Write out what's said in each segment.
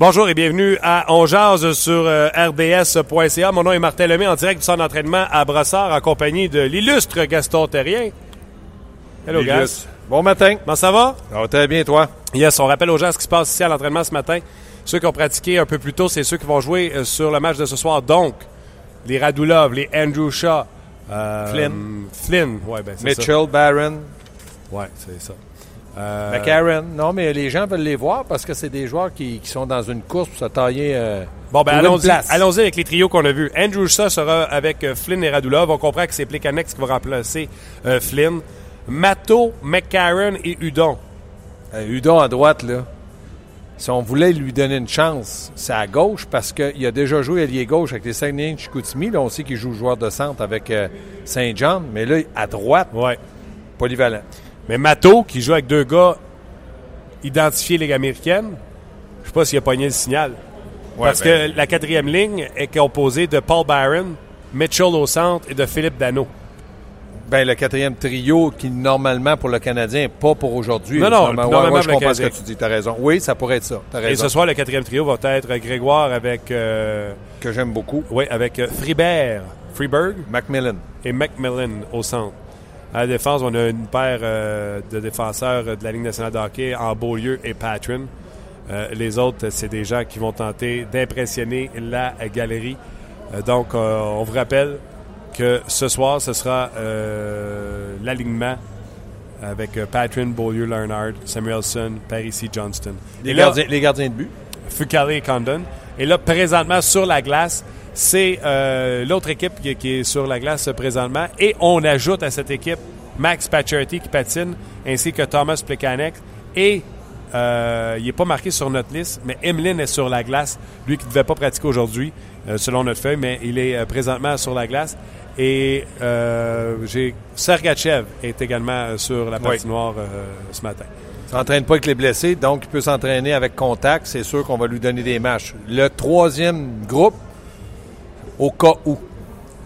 Bonjour et bienvenue à On Jazz sur euh, RDS.ca. Mon nom est Martin Lemay en direct du centre d'entraînement à Brossard en compagnie de l'illustre Gaston Terrien. Hello, Gas. Bon matin. Comment ça va? Ça va très bien, toi? Yes, on rappelle aux gens ce qui se passe ici à l'entraînement ce matin. Ceux qui ont pratiqué un peu plus tôt, c'est ceux qui vont jouer euh, sur le match de ce soir. Donc, les Radulov, les Andrew Shaw, euh, Flynn. Flynn, ouais, ben ça. Mitchell, Barron, Ouais, c'est ça. Euh, McCarron. Non, mais les gens veulent les voir parce que c'est des joueurs qui, qui sont dans une course pour se tailler. euh, Bon, ben allons-y place. allons-y avec les trios qu'on a vus. Andrew Shaw sera avec euh, Flynn et Radulov. On comprend que c'est Plekanex qui va remplacer euh, Flynn. Matto, McCarron et Udon. Udon à droite, là. Si on voulait lui donner une chance, c'est à gauche parce qu'il a déjà joué allié gauche avec les Saguenay Chicoutimi. Là, on sait qu'il joue joueur de centre avec Saint-Jean. Mais là, à droite, Ouais. polyvalent. Mais Matto, qui joue avec deux gars identifiés Ligue américaine, je sais pas s'il a pogné le signal. Parce ben- que la quatrième ligne est composée de Paul Byron, Mitchell au centre et de Philippe Dano. Ben, le quatrième trio qui, normalement, pour le Canadien, pas pour aujourd'hui. Non, non, Normalement, ouais, normalement ouais, je comprends ce que tu dis. T'as raison. Oui, ça pourrait être ça. Et raison. ce soir, le quatrième trio va être Grégoire avec, euh, Que j'aime beaucoup. ouais, avec euh, Fribert, Freeberg. Macmillan. et Macmillan au centre. À la défense, on a une paire euh, de défenseurs de la Ligue nationale de hockey en Beaulieu et Patron. Euh, les autres, c'est des gens qui vont tenter d'impressionner la galerie. Euh, donc, on vous rappelle que ce soir, ce sera l'alignement avec Patron, Beaulieu, Leonard, Samuelson, Parisi, Johnston. Les, Et là- gardiens, les gardiens de but. Fucale et Condon. Et là, présentement, sur la glace, c'est euh, l'autre équipe qui, qui est sur la glace présentement. Et on ajoute à cette équipe Max Pacioretty qui patine, ainsi que Thomas Plekanec. Et euh, il n'est pas marqué sur notre liste, mais Emeline est sur la glace. Lui qui ne devait pas pratiquer aujourd'hui, euh, selon notre feuille, mais il est présentement sur la glace. Et j'ai Sergachev est également sur la Oui. patinoire euh, ce matin. Il s'entraîne pas avec les blessés, donc il peut s'entraîner avec contact. C'est sûr qu'on va lui donner des matchs. Le troisième groupe, au cas où.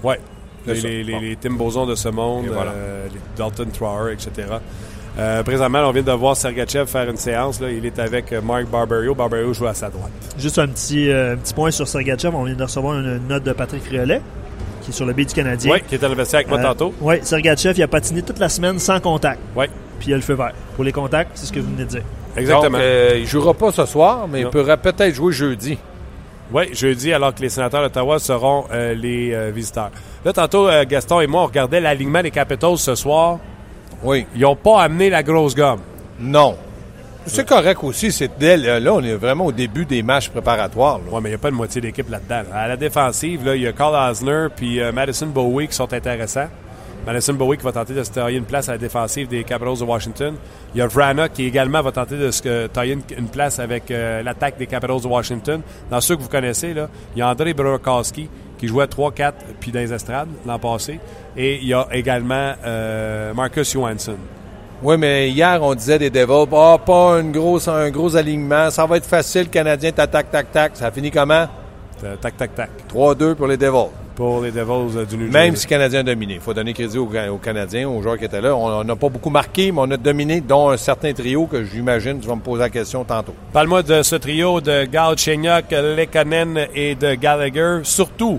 Ouais. C'est Les, ça. les, les- Bon. les Tim Bozon de ce monde, voilà. euh, les Dalton Trower, etc. Euh, présentement, on vient de voir Sergachev faire une séance. Là. Il est avec euh, Mark Barberio. Barberio joue à sa droite. Juste un petit, euh, un petit point sur Sergachev. On vient de recevoir une note de Patrick Riolet, qui est sur le B du Canadien. Oui, qui est dans le vestiaire avec moi Euh, tantôt. Oui, Sergachev, il a patiné toute la semaine sans contact. Oui, Puis il a le feu vert. Pour les contacts, c'est ce que vous venez de dire. exactement. Donc, euh, il jouera pas ce soir, mais Non. il pourra peut-être jouer jeudi. Oui, jeudi, alors que les sénateurs d'Ottawa seront euh, les euh, visiteurs. Là, tantôt, euh, Gaston et moi, on regardait l'alignement des Capitals ce soir. Oui. Ils n'ont pas amené la grosse gomme. Non. C'est correct aussi. C'est dès là, là, on est vraiment au début des matchs préparatoires. là. Oui, mais il n'y a pas de moitié d'équipe là-dedans. là. À la défensive, là, il y a Carl Osner puis euh, Madison Bowie qui sont intéressants. Madison Bowie qui va tenter de se tailler une place à la défensive des Capitals de Washington. Il y a Vrana qui également va tenter de se tailler une, place avec euh, l'attaque des Capitals de Washington. Dans ceux que vous connaissez, là, il y a André Burakovsky qui jouait 3-4 puis dans les estrades l'an passé. Et il y a également euh, Marcus Johansson. Oui, mais hier, on disait des Devils, ah, pas une grosse, un gros alignement. Ça va être facile, Canadien, tac, tac, tac, tac. Ça finit comment? Euh, tac, tac, tac. 3-2 pour les Devils. Pour les Devils euh, du New Même si le Canadien a dominé. Il faut donner crédit aux, aux Canadiens, aux joueurs qui étaient là. On n'a pas beaucoup marqué, mais on a dominé, dont un certain trio que j'imagine tu vas me poser la question tantôt. Parle-moi de ce trio de Galchenyuk, Lekanen et de Gallagher. Surtout,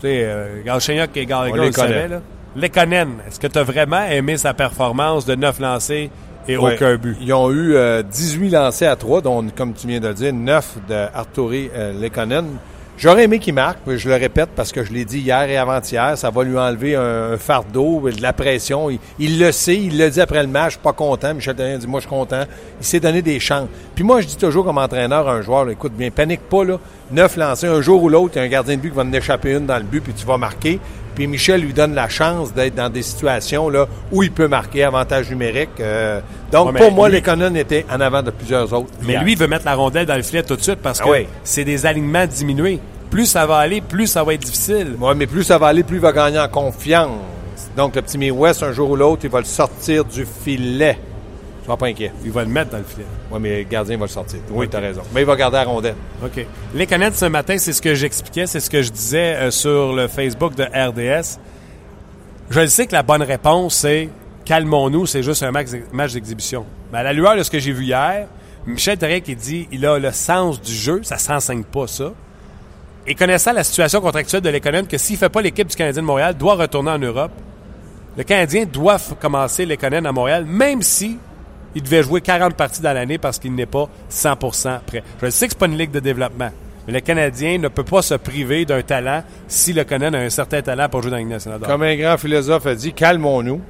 tu sais, euh, Galchenyuk et Gallagher, On les connaît. là. Lekanen, est-ce que tu as vraiment aimé sa performance de 9 lancés et Ouais. aucun but? Ils ont eu euh, 18 lancés à 3, dont, comme tu viens de le dire, 9 de Arturi euh, Lekonen. J'aurais aimé qu'il marque, je le répète parce que je l'ai dit hier et avant-hier, ça va lui enlever un, fardeau, de la pression. Il, le sait, il l'a dit après le match, pas content. Michel Therrien dit, moi je suis content. Il s'est donné des chances. Puis moi, je dis toujours comme entraîneur à un joueur, écoute bien, panique pas, là. Neuf lancés, un jour ou l'autre, il y a un gardien de but qui va en échapper une dans le but, puis tu vas marquer. Puis Michel lui donne la chance d'être dans des situations là, où il peut marquer avantage numérique. Euh, donc, Ouais, pour moi, les étaient en avant de plusieurs autres. Mais hier. lui, il veut mettre la rondelle dans le filet tout de suite parce que Ah oui. c'est des alignements diminués. Plus ça va aller, plus ça va être difficile. Ouais, mais plus ça va aller, plus il va gagner en confiance. Donc, le petit West, un jour ou l'autre, il va le sortir du filet. Sois pas inquiet. Il va le mettre dans le filet. Oui, mais le gardien va le sortir. Oui, tu as raison. Mais il va garder la rondelle. OK. Les canettes ce matin, c'est ce que j'expliquais, c'est ce que je disais euh, sur le Facebook de RDS. Je le sais que la bonne réponse, c'est calmons-nous, c'est juste un match, d'exhibition. Mais à la lueur de ce que j'ai vu hier, Michel Therrien qui dit il a le sens du jeu, ça s'enseigne pas ça. Et connaissant la situation contractuelle de l'économie, que s'il ne fait pas l'équipe du Canadien de Montréal, doit retourner en Europe, le Canadien doit commencer l'économie à Montréal, même si il devait jouer 40 parties dans l'année parce qu'il n'est pas 100% prêt. Je sais que c'est pas une ligue de développement, mais le Canadien ne peut pas se priver d'un talent si le Canadien a un certain talent pour jouer dans la Ligue Comme un grand philosophe a dit, calmons-nous.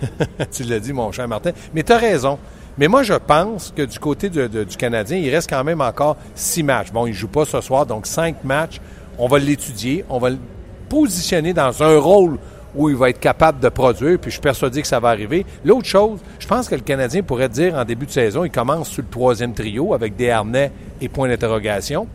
tu l'as dit, mon cher Martin. Mais tu as raison. Mais moi, je pense que du côté du Canadien, il reste quand même encore six matchs. Bon, il ne joue pas ce soir, donc cinq matchs. On va l'étudier. On va le positionner dans un rôle où il va être capable de produire, puis je suis persuadé que ça va arriver. L'autre chose, je pense que le Canadien pourrait dire en début de saison, il commence sur le troisième trio avec des harnais et points d'interrogation.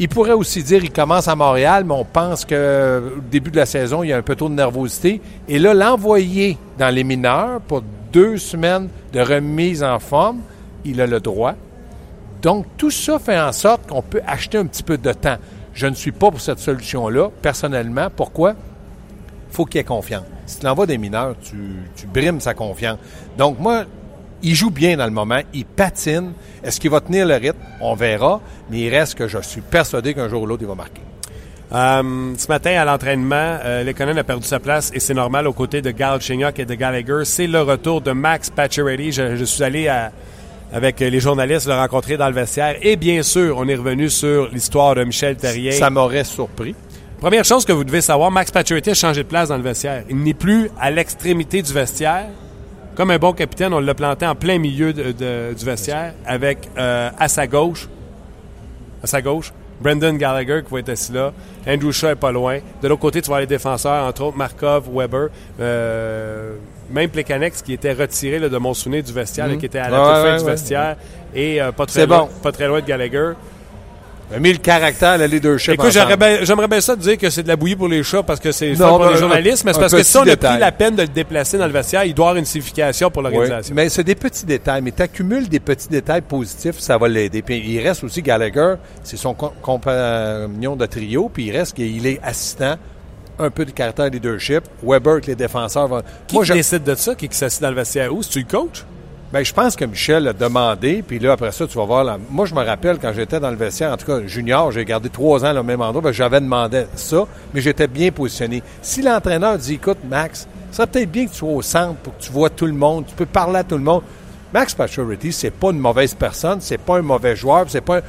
Il pourrait aussi dire il commence à Montréal, mais on pense que au début de la saison, il y a un peu trop de nervosité. Et là, l'envoyer dans les mineurs pour deux semaines de remise en forme, il a le droit. Donc, tout ça fait en sorte qu'on peut acheter un petit peu de temps. Je ne suis pas pour cette solution-là, personnellement. Pourquoi? Faut qu'il ait confiance. Si tu l'envoies des mineurs, tu, tu brimes sa confiance. Donc, moi, il joue bien dans le moment, il patine. Est-ce qu'il va tenir le rythme? On verra. Mais il reste que je suis persuadé qu'un jour ou l'autre, il va marquer. Euh, ce matin, à l'entraînement, euh, Lekonen a perdu sa place et c'est normal aux côtés de Gal Chignoc et de Gallagher. C'est le retour de Max Pacioretty. Je, je suis allé à- avec les journalistes le rencontrer dans le vestiaire. Et bien sûr, on est revenu sur l'histoire de Michel Terrien. Ça m'aurait surpris. Première chose que vous devez savoir, Max Pacioretty a changé de place dans le vestiaire. Il n'est plus à l'extrémité du vestiaire. Comme un bon capitaine, on l'a planté en plein milieu de- de- du vestiaire avec euh, à sa gauche, à sa gauche, Brendan Gallagher qui va être assis là. Andrew Shaw est pas loin. De l'autre côté, tu avoir les défenseurs, entre autres Markov, Weber, euh, même Plekanex qui était retiré là, de mon souvenir du vestiaire, là, qui était à la Ouais, toute fin ouais, du ouais. vestiaire et euh, pas, très C'est loin, bon. pas très loin de Gallagher. A mis le caractère, le leadership. Écoute, j'aimerais bien ça te dire que c'est de la bouillie pour les chats parce que c'est pour ben, les journalistes, mais c'est parce que si on a pris la peine de le déplacer dans le vestiaire, il doit avoir une signification pour l'organisation. mais c'est des petits détails. Mais tu accumules des petits détails positifs, ça va l'aider. Puis il reste aussi Gallagher, c'est son com- compagnon de trio, puis il reste qu'il est assistant, un peu de caractère leadership. Weber, que les défenseurs vont. Qui Moi, décide de ça? Qui, qui s'assied dans le vestiaire? Où? C'est-tu le coach? Ben, je pense que Michel a demandé, puis là, après ça, tu vas voir. Moi, je me rappelle quand j'étais dans le vestiaire, en tout cas, junior, j'ai gardé trois ans au même endroit, ben, j'avais demandé ça, mais j'étais bien positionné. Si l'entraîneur dit, écoute, Max, ça serait peut-être bien que tu sois au centre pour que tu vois tout le monde, tu peux parler à tout le monde. Max Pacioretty, c'est pas une mauvaise personne, c'est pas un mauvais joueur, c'est pas un-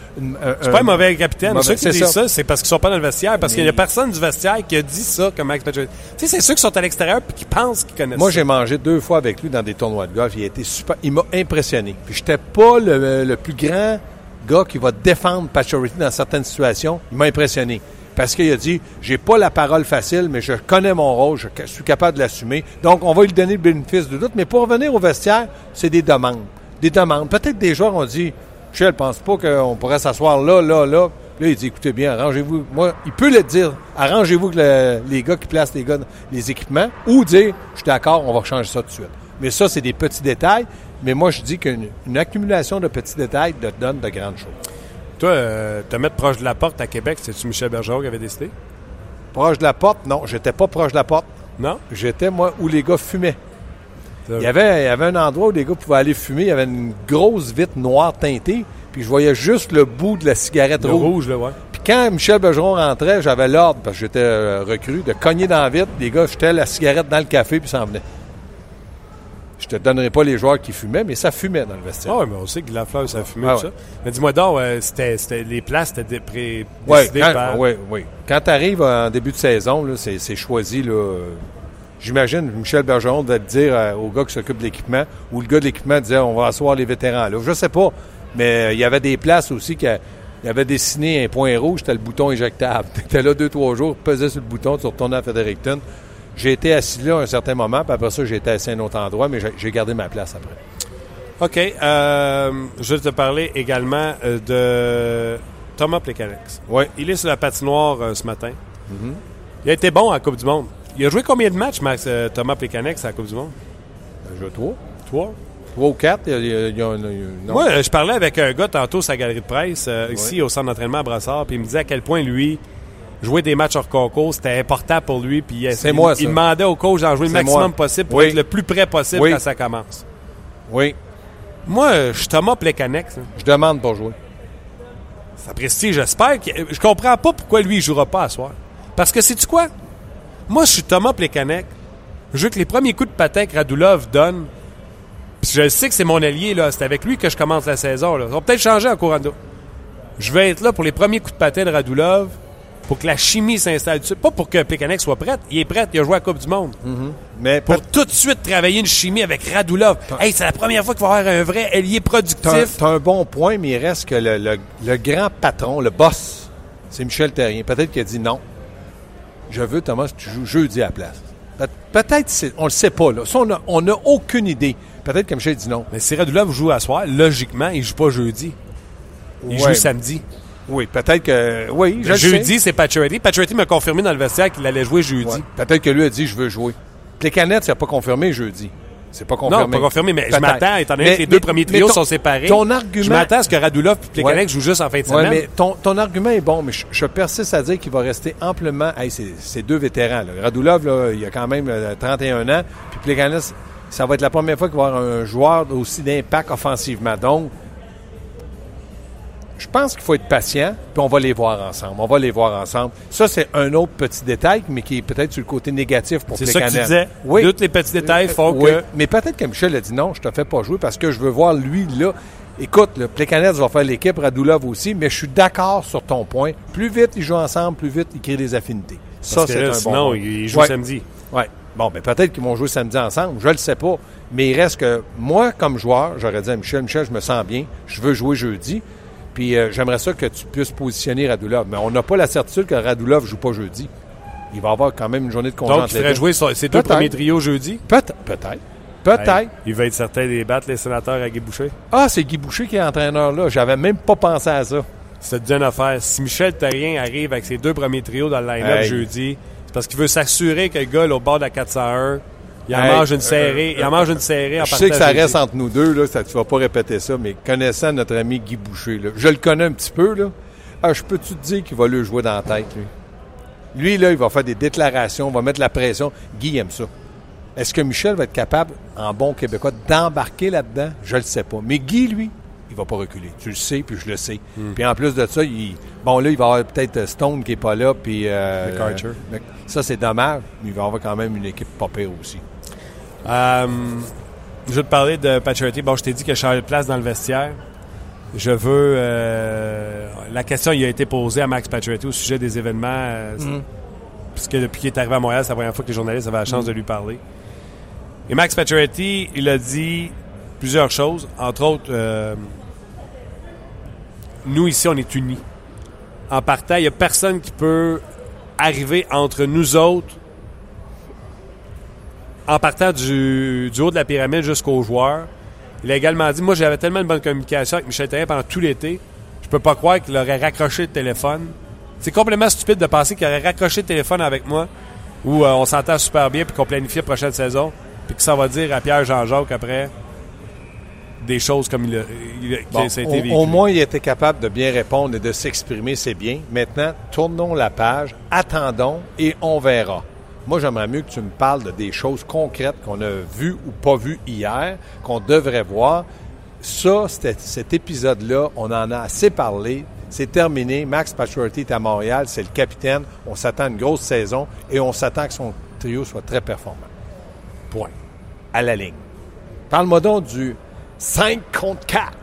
C'est pas un mauvais capitaine. mauvais- Ceux qui c'est disent ça. ça, c'est parce qu'ils sont pas dans le vestiaire, parce qu'il y a personne du vestiaire qui a dit ça comme Max Pacioretty. Tu sais, c'est ceux qui sont à l'extérieur et qui pensent qu'ils connaissent Moi, j'ai mangé deux fois avec lui dans des tournois de golf. Il a été super. Il m'a impressionné. Puis j'étais pas le, le plus grand gars qui va défendre Pacioretty dans certaines situations. Il m'a impressionné. Parce qu'il a dit, j'ai pas la parole facile, mais je connais mon rôle, je suis capable de l'assumer. Donc, on va lui donner le bénéfice du doute. Mais pour revenir au vestiaire, c'est des demandes. Des demandes. Peut-être des joueurs ont dit, Michel, pense pas qu'on pourrait s'asseoir là, là, là. Là, il dit, écoutez bien, arrangez-vous. Moi, il peut le dire. Arrangez-vous le- les gars qui placent les, gars, les équipements ou dire, je suis d'accord, on va changer ça tout de suite. Mais ça, c'est des petits détails. Mais moi, je dis qu'une une accumulation de petits détails te donne de grandes choses. Toi, euh, te mettre proche de la porte à Québec, c'est-tu Michel Bergeron qui avait décidé? Proche de la porte, non, j'étais pas proche de la porte. Non? J'étais, moi, où les gars fumaient. Il y, avait, il y avait un endroit où les gars pouvaient aller fumer. Il y avait une grosse vitre noire teintée. Puis je voyais juste le bout de la cigarette Le rouge. rouge, là, ouais. Puis quand Michel Bergeron rentrait, j'avais l'ordre, parce que j'étais euh, recru, de cogner dans la vitre. Les gars jetaient la cigarette dans le café puis s'en venaient. Je te donnerai pas les joueurs qui fumaient, mais ça fumait dans le vestiaire. Ah oui, mais on sait que Lafleur, ça fumait Ah tout ouais. ça. Mais dis-moi donc, euh, c'était, c'était- les places étaient pré- Oui, quand, par... ouais, ouais. Quand tu arrives en début de saison, là, c'est, c'est choisi. Là, euh, j'imagine Michel Bergeron devait te dire euh, au gars qui s'occupe de l'équipement, ou le gars de l'équipement disait on va asseoir les vétérans. Là. Je sais pas, mais euh, il y avait des places aussi qui il avait dessiné un point rouge, c'était le bouton éjectable. Tu étais là deux, trois jours, tu pesais sur le bouton, tu retournais à Fredericton. J'ai été assis là à un certain moment, puis après ça, j'ai été assis à un autre endroit, mais j'ai, gardé ma place après. OK. euh, je vais te parler également euh, de Thomas Plekanec. Oui. Il est sur la patinoire euh, ce matin. Il a été bon à la Coupe du Monde. Il a joué combien de matchs, Max, euh, Thomas Plekanec, à la Coupe du Monde? Je joue trois. Trois. Trois ou quatre. Il a, il a- il a. Moi, euh, je parlais avec un gars tantôt la galerie de presse, ici au centre d'entraînement à Brassard, puis il me disait à quel point lui, jouer des matchs hors concours, c'était important pour lui. Puis il- C'est il, moi, il demandait au coach d'en jouer le C'est maximum moi. possible pour Oui. être le plus près possible Oui. quand ça commence. Oui, Moi, euh, je suis Thomas Plekanec. ça. je demande pour jouer. Ça prestige, j'espère. que- Je comprends pas pourquoi lui, il jouera pas à soir. Parce que, sais-tu quoi? Moi, je suis Thomas Plekanec. Je veux que les premiers coups de patin que Radulov donne, puis je sais que c'est mon allié, là. C'est avec lui que je commence la saison, là. Ça va peut-être changer en courant d'eau. Je vais être là pour les premiers coups de patin de Radulov, pour que la chimie s'installe dessus. Pas pour que Plekanec soit prêt. Il est prêt, il a joué à la Coupe du Monde. Mais Pour tout de suite travailler une chimie avec Radulov. Hey, c'est la première fois qu'il va y avoir un vrai ailier productif. t'as un bon point, mais il reste que le, le- le grand patron, le boss, c'est Michel Terrien. Peut-être qu'il a dit non. Je veux, Thomas, que tu joues jeudi à la place. Pe- Peut-être, c'est- on le sait pas. Là. Ça, on n'a aucune idée. Peut-être que Michel dit non. Mais si Radulov joue à soir, logiquement, il joue pas jeudi. Il Ouais. joue samedi. Oui, peut-être que. Oui, je jeudi, c'est Pacioretty. Pacioretty m'a confirmé dans le vestiaire qu'il allait jouer jeudi. Ouais. Peut-être que lui a dit je veux jouer. Les canettes, c'est pas confirmé jeudi. C'est pas confirmé. Non, pas confirmé, mais je m'attends, étant donné que les deux premiers trios ton- sont séparés. Ton argument. Je m'attends à ce que Radulov et Plekanec Ouais. jouent juste en fin de Ouais, semaine. mais ton, ton argument est bon, mais je, je persiste à dire qu'il va rester amplement. Hey, c'est c'est deux vétérans. Là. Radulov, là, il a quand même euh, 31 ans. Puis Plekanec, ça va être la première fois qu'il va y avoir un joueur aussi d'impact offensivement. Donc, je pense qu'il faut être patient, puis on va les voir ensemble. On va les voir ensemble. Ça, c'est un autre petit détail, mais qui est peut-être sur le côté négatif pour C'est ça que tu disais? Oui. Tous les petits détails font Oui, que. Mais peut-être que Michel a dit non, je te fais pas jouer parce que je veux voir lui là. Écoute, le Plekanec va faire l'équipe, Radulov aussi, mais je suis d'accord sur ton point. Plus vite ils jouent ensemble, plus vite ils créent des affinités. Ça, Parce c'est un sinon, bon point. ils jouent Ouais. samedi. Oui. Bon, mais peut-être qu'ils vont jouer samedi ensemble, je le sais pas. Mais il reste que moi, comme joueur, j'aurais dit à Michel, Michel, je me sens bien, je veux jouer jeudi. Puis euh, j'aimerais ça que tu puisses positionner Radulov. Mais on n'a pas la certitude que Radulov joue pas jeudi. Il va avoir quand même une journée de congé Donc, il ferait jouer ses deux premiers trios jeudi? Peut-être. Peut-être. Peut-être. Hey, il va être certain des battre les sénateurs à Guy Boucher. Ah, c'est Guy Boucher qui est entraîneur là. J'avais même pas pensé à ça. C'est une affaire. Si Michel Terrien arrive avec ses deux premiers trios dans le line-up Hey. jeudi, c'est parce qu'il veut s'assurer que le gars, là, au bord de la 401, il en Hey, mange une euh, serrée. il en mange une serrée en Je sais que ça reste entre nous deux, là, ça, tu vas pas répéter ça, mais connaissant notre ami Guy Boucher, là, je le connais un petit peu, là. Ah, je peux-tu te dire qu'il va le jouer dans la tête, lui? Lui, là, il va faire des déclarations, va mettre la pression. Guy aime ça. Est-ce que Michel va être capable, en bon québécois, d'embarquer là-dedans? Je le sais pas. Mais Guy, lui, il va pas reculer. Tu le sais, puis je le sais. Hmm. Puis en plus de ça, il, bon, là, il va y avoir peut-être Stone qui est pas là, puis... Euh, euh, ça, c'est dommage, mais il va y avoir quand même une équipe pas pire aussi. Euh, je vais te parler de Pacioretty. Bon, je t'ai dit que de place dans le vestiaire. Je veux... euh, la question il a été posée à Max Pacioretty au sujet des événements. euh, Puisque depuis qu'il est arrivé à Montréal, c'est la première fois que les journalistes avaient la chance de lui parler. Et Max Pacioretty, il a dit plusieurs choses. Entre autres, euh, nous, ici, on est unis. En partant, il n'y a personne qui peut arriver entre nous autres en partant du, du haut de la pyramide jusqu'aux joueurs. Il a également dit, moi j'avais tellement de bonne communication avec Michel Therrien pendant tout l'été, je peux pas croire qu'il aurait raccroché le téléphone. C'est complètement stupide de penser qu'il aurait raccroché le téléphone avec moi, où euh, on s'entend super bien puis qu'on planifie la prochaine saison, puis que ça va dire à Pierre Jean-Jacques après des choses comme il a, il a- que Bon, ça a été au, vécu. au moins, il était capable de bien répondre et de s'exprimer, c'est bien. Maintenant, tournons la page, attendons et on verra. Moi, j'aimerais mieux que tu me parles de des choses concrètes qu'on a vues ou pas vues hier, qu'on devrait voir. Ça, cet épisode-là, on en a assez parlé. C'est terminé. Max Pacioretty est à Montréal. C'est le capitaine. On s'attend à une grosse saison et on s'attend que son trio soit très performant. Point. À la ligne. Parle-moi donc du 5 contre 4.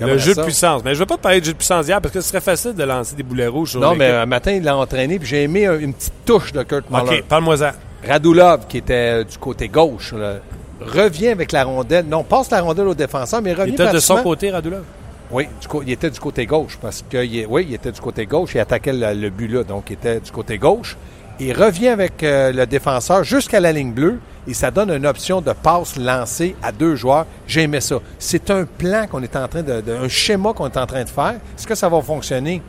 Le jeu de puissance. Mais je ne veux pas te parler de jeu de puissance hier parce que ce serait facile de lancer des boulets rouges sur Non, mais un matin, il l'a entraîné, puis j'ai aimé un- une petite touche de Kurt Muller. OK, parle-moi-en. Radulov, qui était euh, du côté gauche, là, revient avec la rondelle. Non, passe la rondelle au défenseur, mais revient Il était de son côté, Radulov. Oui, du il était du côté gauche parce que il oui, il était du côté gauche. Il attaquait le, le but là, donc il était du côté gauche. Il revient avec euh, le défenseur jusqu'à la ligne bleue et ça donne une option de passe lancée à deux joueurs. J'aimais ça. C'est un plan qu'on est en train de, un schéma qu'on est en train de faire. Est-ce que ça va fonctionner?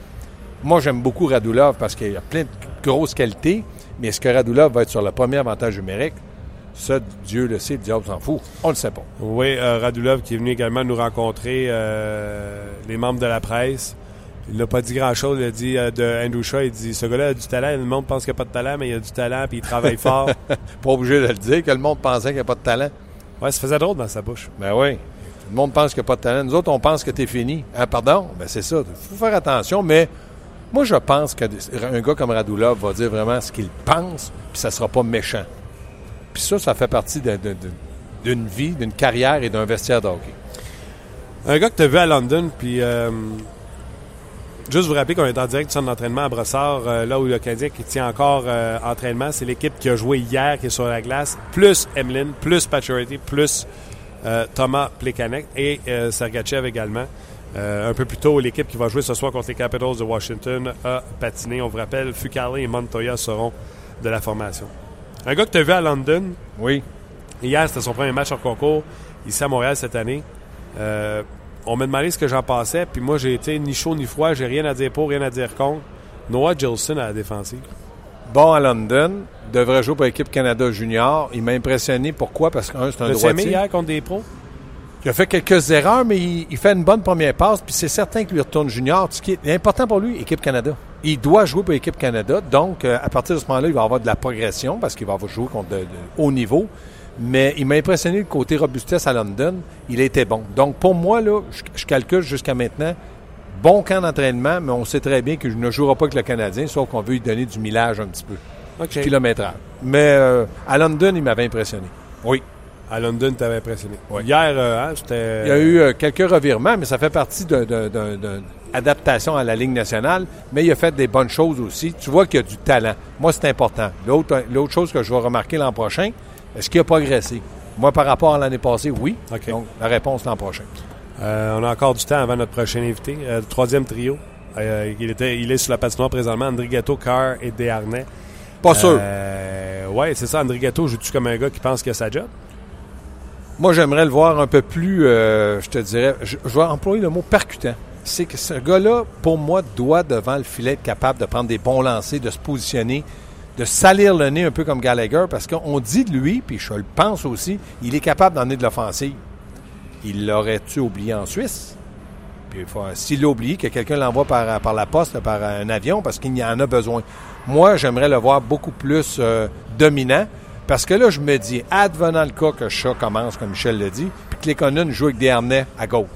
Moi, j'aime beaucoup Radulov parce qu'il a plein de grosses qualités. Mais est-ce que Radulov va être sur le premier avantage numérique? Ça, Dieu le sait, le diable s'en fout. On le sait pas. Oui, euh, Radulov qui est venu également nous rencontrer, euh, les membres de la presse. Il n'a pas dit grand-chose. Il a dit euh, de Andrew Shaw, il dit, ce gars-là a du talent. Le monde pense qu'il n'a pas de talent, mais il a du talent, puis il travaille fort. Pas obligé de le dire que le monde pensait qu'il n'y a pas de talent. Ouais, ça faisait drôle dans sa bouche. Ben oui. Tout le monde pense qu'il n'y a pas de talent. Nous autres, on pense que tu es fini. Ah, pardon? Ben c'est ça. Il faut faire attention, mais moi, je pense qu'un gars comme Radulov va dire vraiment ce qu'il pense, puis ça ne sera pas méchant. Puis ça, ça fait partie d'une vie, d'une carrière et d'un vestiaire de hockey. Un gars que tu as vu à London, puis euh, juste vous rappeler qu'on est en direct du centre d'entraînement à Brossard, euh, là où le Canadien qui tient encore euh, entraînement. C'est l'équipe qui a joué hier, qui est sur la glace, plus Emlyn, plus Pacioretty, plus euh, Thomas Plekanec et Sergachev également. Un peu plus tôt, l'équipe qui va jouer ce soir contre les Capitals de Washington a patiné. On vous rappelle, Fucale et Montoya seront de la formation. Un gars que tu as vu à London, Oui. Hier, c'était son premier match en concours ici à Montréal cette année. On m'a demandé ce que j'en pensais, puis moi, j'ai été ni chaud ni froid, j'ai rien à dire pour, rien à dire contre. Noah Gilson à la défensive. Bon à London, devrait jouer pour l'équipe Canada Junior. Il m'a impressionné. Pourquoi? Parce qu'un, c'est un T'as-tu aimé droitier. hier contre des pros? Il a fait quelques erreurs, mais il, il fait une bonne première passe, puis c'est certain qu'il lui retourne junior. Ce qui est important pour lui, équipe Canada. Il doit jouer pour l'équipe Canada, donc euh, à partir de ce moment-là, il va avoir de la progression parce qu'il va joué contre de, de haut niveau. Mais il m'a impressionné le côté robustesse à London. Il été bon. Donc pour moi, là, je, je calcule jusqu'à maintenant, bon camp d'entraînement, mais on sait très bien qu'il ne jouera pas avec le Canadien, sauf qu'on veut lui donner du millage un petit peu, OK. du kilométrage. Mais euh, à London, il m'avait impressionné. Oui. À London, t'avais impressionné. Hier, euh, hein, c'était... Il y a eu euh, quelques revirements, mais ça fait partie d'une adaptation à la Ligue nationale. Mais il a fait des bonnes choses aussi. Tu vois qu'il y a du talent. Moi, c'est important. L'autre, l'autre chose que je vais remarquer l'an prochain, est-ce qu'il a progressé? Moi, par rapport à l'année passée, oui. Donc, la réponse l'an prochain. Euh, on a encore du temps avant notre prochain invité. Euh, le troisième trio. Euh, il, était, il est sur la patinoire présentement. André Gatto, Carr et Desharnais. Pas sûr. Ouais, c'est ça. André Gatto joue-tu comme un gars qui pense qu'il a sa job? Moi, j'aimerais le voir un peu plus, je te dirais, je, je vais employer le mot percutant. C'est que ce gars-là, pour moi, doit devant le filet être capable de prendre des bons lancers, de se positionner, de salir le nez un peu comme Gallagher, parce qu'on dit de lui, puis je le pense aussi, il est capable d'emmener de l'offensive. Il l'aurait-tu oublié en Suisse? Puis s'il l'a oublié, que quelqu'un l'envoie par, la poste, par un avion, parce qu'il y en a besoin. Moi, j'aimerais le voir beaucoup plus euh, dominant, parce que là, je me dis, advenant le cas que Chat commence, comme Michel le dit, puis que les Conan jouent avec des à gauche.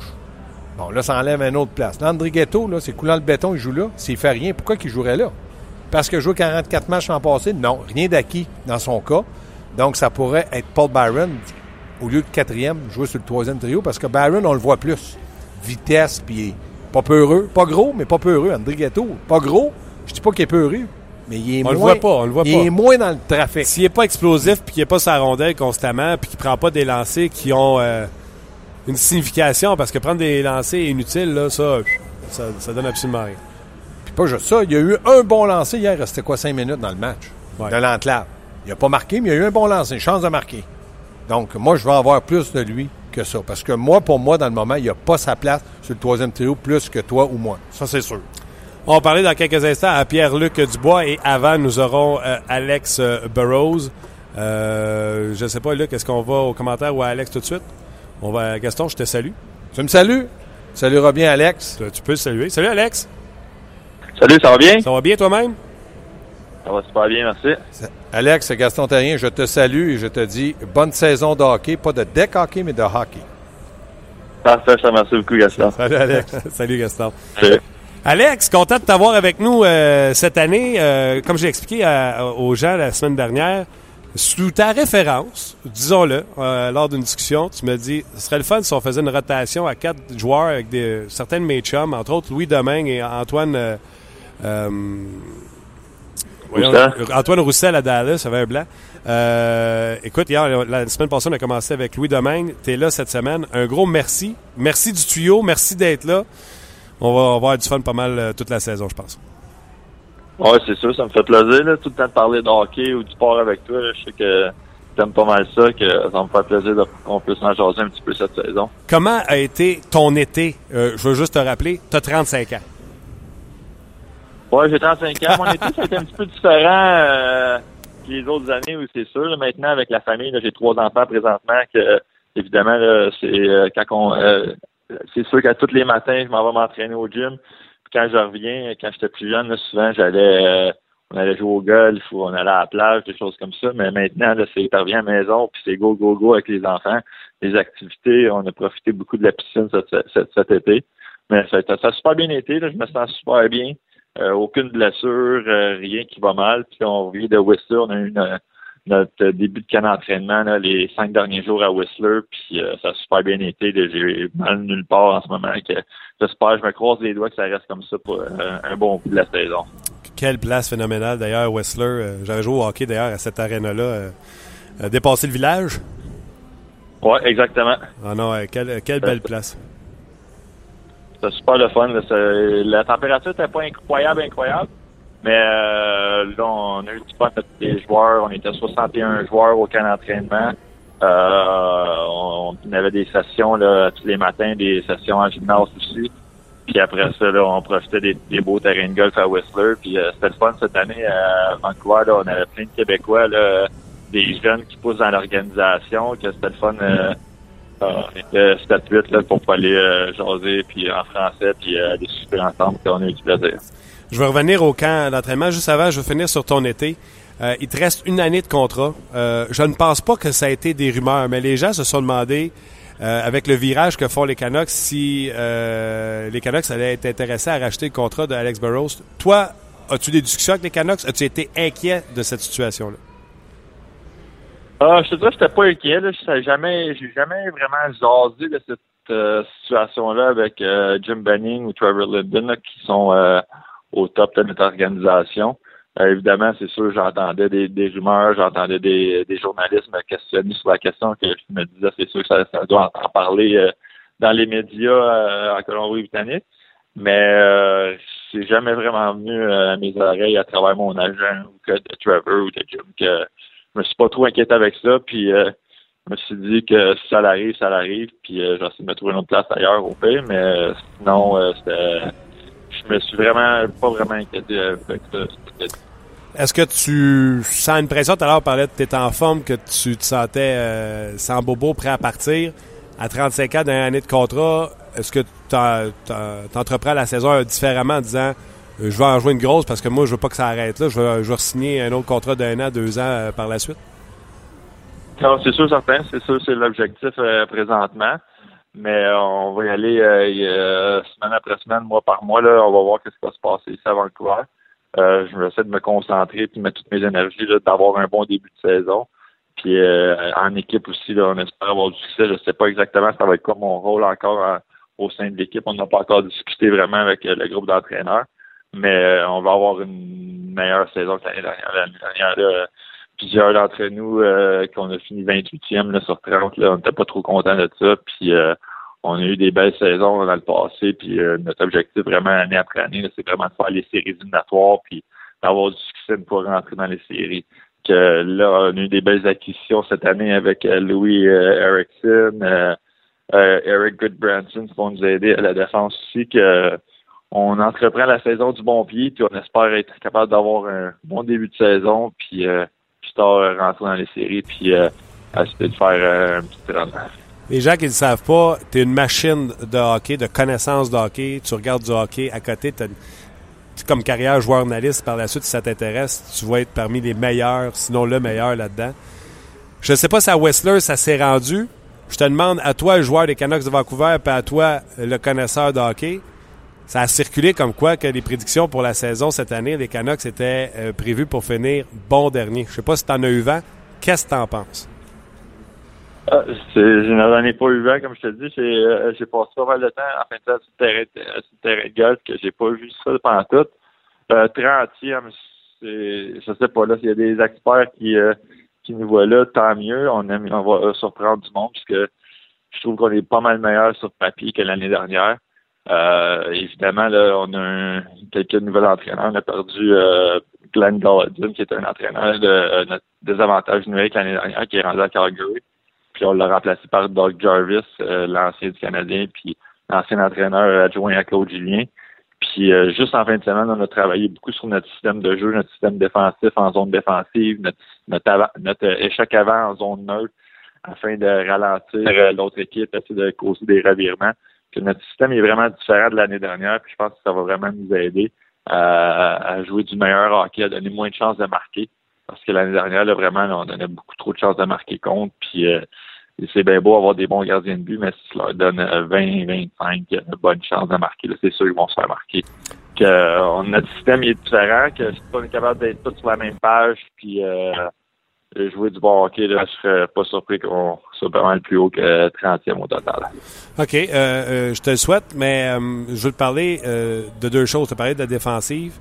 Bon, là, ça enlève une autre place. Landry Ghetto, là, c'est coulant le béton, il joue là. S'il fait rien, pourquoi qu'il jouerait là? Parce que jouer 44 matchs l'an passé? Non, rien d'acquis dans son cas. Donc, ça pourrait être Paul Byron, au lieu de quatrième, jouer sur le troisième trio, parce que Byron, on le voit plus. Vitesse, puis il est pas peureux. Pas gros, mais pas peureux. André Ghetto, pas gros. Je dis pas qu'il est peureux, mais il est On le moins... voit pas, on le voit il pas. est moins dans le trafic. S'il n'est pas explosif puis qu'il n'est pas sa rondelle constamment puis qu'il prend pas des lancers qui ont euh, une signification, parce que prendre des lancers inutiles, là, ça, ça, ça donne absolument rien. Puis pas juste ça, il y a eu un bon lancer hier, il restait quoi, cinq minutes dans le match? Ouais. de l'enclave. Il n'a pas marqué, mais il y a eu un bon lancer, une chance de marquer. Donc, moi, je vais avoir plus de lui que ça. Parce que moi, pour moi, dans le moment, il n'a pas sa place sur le troisième trio plus que toi ou moi. Ça, c'est sûr. On va parler dans quelques instants à Pierre-Luc Dubois et avant, nous aurons euh, Alex euh, Burrows. Euh, je ne sais pas, Luc, est-ce qu'on va au commentaire ou à Alex tout de suite? On va, Gaston, je te salue. Tu me salues? Saluera bien, Alex. Tu, tu peux saluer. Salut, Alex. Salut, ça va bien? Ça va bien toi-même? Ça va super bien, merci. Alex, c'est Gaston Terrien, je te salue et je te dis bonne saison de hockey. Pas de deck hockey, mais de hockey. Parfait, je te remercie beaucoup, Gaston. Salut, Alex. Salut, Gaston. Salut. Alex, content de t'avoir avec nous euh, cette année. Euh, comme j'ai expliqué à- aux gens la semaine dernière, Sous ta référence, disons-le, euh, lors d'une discussion, tu me dis ce serait le fun si on faisait une rotation à quatre joueurs avec des, certains de mes chums, entre autres Louis Domingue et Antoine. Euh, euh, voyons. Antoine Roussel à Dallas, ça avait un blanc. Euh, écoute, hier, la semaine passée, on a commencé avec Louis Domingue. Tu es là cette semaine. Un gros merci. Merci du tuyau. Merci d'être là. On va avoir du fun pas mal toute la saison, je pense. Ouais, c'est sûr, ça me fait plaisir, là, tout le temps de parler de hockey ou du sport avec toi. là. Je sais que t'aimes pas mal ça, que ça me fait plaisir qu'on puisse en jaser un petit peu cette saison. Comment a été ton été? Euh, je veux juste te rappeler, tu as 35 ans. Ouais, j'ai 35 ans. Mon été, ça a été un petit peu différent euh, que les autres années, où c'est sûr. maintenant, avec la famille, j'ai trois enfants présentement, que évidemment, c'est euh, quand on euh, c'est sûr qu'à tous les matins, je m'en vais m'entraîner au gym. Puis quand je reviens, quand j'étais plus jeune, là, souvent j'allais euh, on allait jouer au golf ou on allait à la plage, des choses comme ça. Mais maintenant, c'est revient à la maison, puis c'est go, go, go avec les enfants. Les activités, on a profité beaucoup de la piscine cet, été. Mais ça, ça a super bien été, là, je me sens super bien. Euh, aucune blessure, euh, rien qui va mal. Puis on revient de Whistler, on a eu une- notre début de camp d'entraînement les cinq derniers jours à Whistler, puis euh, ça a super bien été. J'ai mal nulle part en ce moment. Que j'espère, je me croise les doigts que ça reste comme ça pour euh, un bon bout de la saison. Quelle place phénoménale d'ailleurs, Whistler. Euh, J'avais joué au hockey d'ailleurs à cette arène-là. Dépasser le village. Ouais, exactement. Ah non, quelle, quelle belle place. C'était super le fun. La température n'était pas incroyable, incroyable. Mais euh, là, on a eu du fun avec les joueurs. On était 61 joueurs au camp d'entraînement. Euh, on, avait des sessions là, tous les matins, des sessions en gymnase aussi. Puis après ça, là, on profitait des, beaux terrains de golf à Whistler. Puis euh, c'était le fun cette année à Vancouver. Là, on avait plein de Québécois, là, des jeunes qui poussent dans l'organisation. Que c'était le fun. On était 7-8 là, pour aller euh, jaser puis en français puis euh, aller ensemble. Puis on a eu du plaisir. Je vais revenir au camp d'entraînement. Juste avant, je vais finir sur ton été. Euh, il te reste une année de contrat. Euh, je ne pense pas que ça a été des rumeurs, mais les gens se sont demandé, euh, avec le virage que font les Canucks, si euh, les Canucks allaient être intéressés à racheter le contrat de Alex Burrows. Toi, as-tu des discussions avec les Canucks? As-tu été inquiet de cette situation-là? Ah, je te dirais que j'étais pas inquiet. Là. Je jamais, j'ai jamais vraiment jasé de cette euh, situation-là avec euh, Jim Benning ou Trevor Linden là, qui sont euh, au top de notre organisation. Euh, évidemment, c'est sûr, j'entendais des, des rumeurs, j'entendais des, des journalistes me questionner sur la question que je me disais, c'est sûr que ça, doit en parler euh, dans les médias euh, en Colombie-Britannique. Mais c'est jamais vraiment venu à mes oreilles à travers mon agent ou que de Trevor ou de Jim que je me suis pas trop inquiété avec ça. Puis euh, je me suis dit que si ça l'arrive, ça l'arrive. Puis euh, j'ai essayé de me trouver une autre place ailleurs au pire. Mais euh, sinon, euh. Je me suis vraiment pas vraiment inquiété avec ça. Est-ce que tu sens une pression? Tout à l'heure, on parlait de t'es en forme, que tu te sentais euh, sans bobo, prêt à partir. À 35 ans, dernière année de contrat, est-ce que tu entreprends la saison différemment en disant je vais en jouer une grosse parce que moi, je veux pas que ça arrête là. Je veux, je veux signer un autre contrat d'un an, deux ans euh, par la suite? Non, c'est sûr, certain. C'est sûr, c'est l'objectif euh, présentement. Mais euh, on va y aller euh, euh, semaine après semaine, mois par mois. Là, on va voir ce qui va se passer ici à Vancouver. Euh, je vais essayer de me concentrer puis mettre toutes mes énergies d'avoir un bon début de saison. Puis euh, en équipe aussi, là, on espère avoir du succès. Je sais pas exactement ça va être quoi mon rôle encore en- au sein de l'équipe. On n'a pas encore discuté vraiment avec euh, le groupe d'entraîneurs. Mais euh, on va avoir une meilleure saison que l'année dernière. L'année dernière, là, plusieurs d'entre nous euh, qu'on a fini 28e là, sur 30, là, on n'était pas trop contents de ça. Puis euh, on a eu des belles saisons dans le passé. Puis euh, notre objectif vraiment année après année, c'est vraiment de faire les séries éliminatoires puis d'avoir du succès fois rentrer dans les séries. Que là, on a eu des belles acquisitions cette année avec euh, Louis euh, Erickson, Eric Goodbranson qui vont nous aider à la défense aussi. Que on entreprend la saison du bon pied, puis on espère être capable d'avoir un bon début de saison, puis euh, plus tard euh, rentrer dans les séries, puis euh, essayer de faire euh, un petit rendement. Les gens qui ne le savent pas, tu es une machine de hockey, de connaissance de hockey. Tu regardes du hockey à côté. t'as comme carrière joueur analyste, par la suite, si ça t'intéresse, tu vas être parmi les meilleurs, sinon le meilleur là-dedans. Je ne sais pas si à Whistler, ça s'est rendu. Je te demande, à toi, le joueur des Canucks de Vancouver, puis à toi, le connaisseur de hockey, ça a circulé comme quoi que les prédictions pour la saison cette année, les Canucks étaient euh, prévus pour finir bon dernier. Je sais pas si tu en as eu vent. Qu'est-ce que tu en penses? Ah, je n'en ai pas eu vent, comme je te dis. J'ai, euh, passé pas mal de temps en fin de temps le terrain, sur le terrain de golf que j'ai pas vu ça pendant tout. Euh, 30e, c'est, je sais pas, là, s'il y a des experts qui, euh, qui nous voient là, tant mieux. On, aime, on va euh, surprendre du monde puisque je trouve qu'on est pas mal meilleur sur papier que l'année dernière. Euh, évidemment, là, on a un, quelques nouveaux entraîneurs. On a perdu euh, Glenn Gallatin, qui était un entraîneur de euh, notre désavantage numérique l'année dernière, qui est rendu à Calgary. Puis on l'a remplacé par Doug Jarvis, euh, l'ancien du Canadien, puis l'ancien entraîneur adjoint à Claude Julien. Puis euh, juste en fin de semaine, on a travaillé beaucoup sur notre système de jeu, notre système défensif en zone défensive, notre, notre, notre échec avant en zone neutre, afin de ralentir l'autre équipe, essayer de causer des revirements. Que notre système est vraiment différent de l'année dernière, puis je pense que ça va vraiment nous aider à, à jouer du meilleur hockey, à donner moins de chances de marquer. Parce que l'année dernière, là, vraiment, là, on donnait beaucoup trop de chances de marquer contre. Puis euh, c'est bien beau avoir des bons gardiens de but, mais si tu leur donnes 20, 25 euh, bonnes chances de marquer, c'est sûr qu'ils vont se faire marquer. Que euh, notre système est différent, que si on est capable d'être tous sur la même page, puis euh, jouer du bon hockey, là, je serais pas surpris qu'on soit mal plus haut que 30e au total. OK. Euh, euh, je te le souhaite, mais euh, je veux te parler euh, de deux choses. Tu as parlé de la défensive.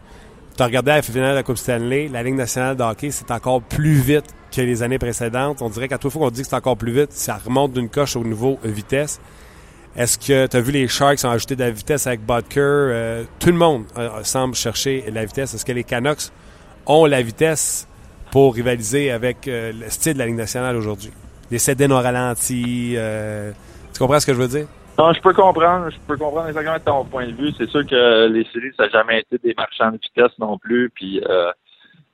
Tu as regardé la finale de la Coupe Stanley. La Ligue nationale de hockey, c'est encore plus vite que les années précédentes. On dirait qu'à toute fois qu'on dit que c'est encore plus vite, ça remonte d'une coche au niveau vitesse. Est-ce que tu as vu les Sharks ont ajouté de la vitesse avec Bodker? Euh, tout le monde euh, semble chercher la vitesse. Est-ce que les Canucks ont la vitesse pour rivaliser avec euh, le style de la Ligue nationale aujourd'hui? Les Cédines au ralenti. euh, tu comprends ce que je veux dire? Non, je peux comprendre. Je peux comprendre exactement ton point de vue. C'est sûr que les séries, ça n'a jamais été des marchands de vitesse non plus. Puis, euh,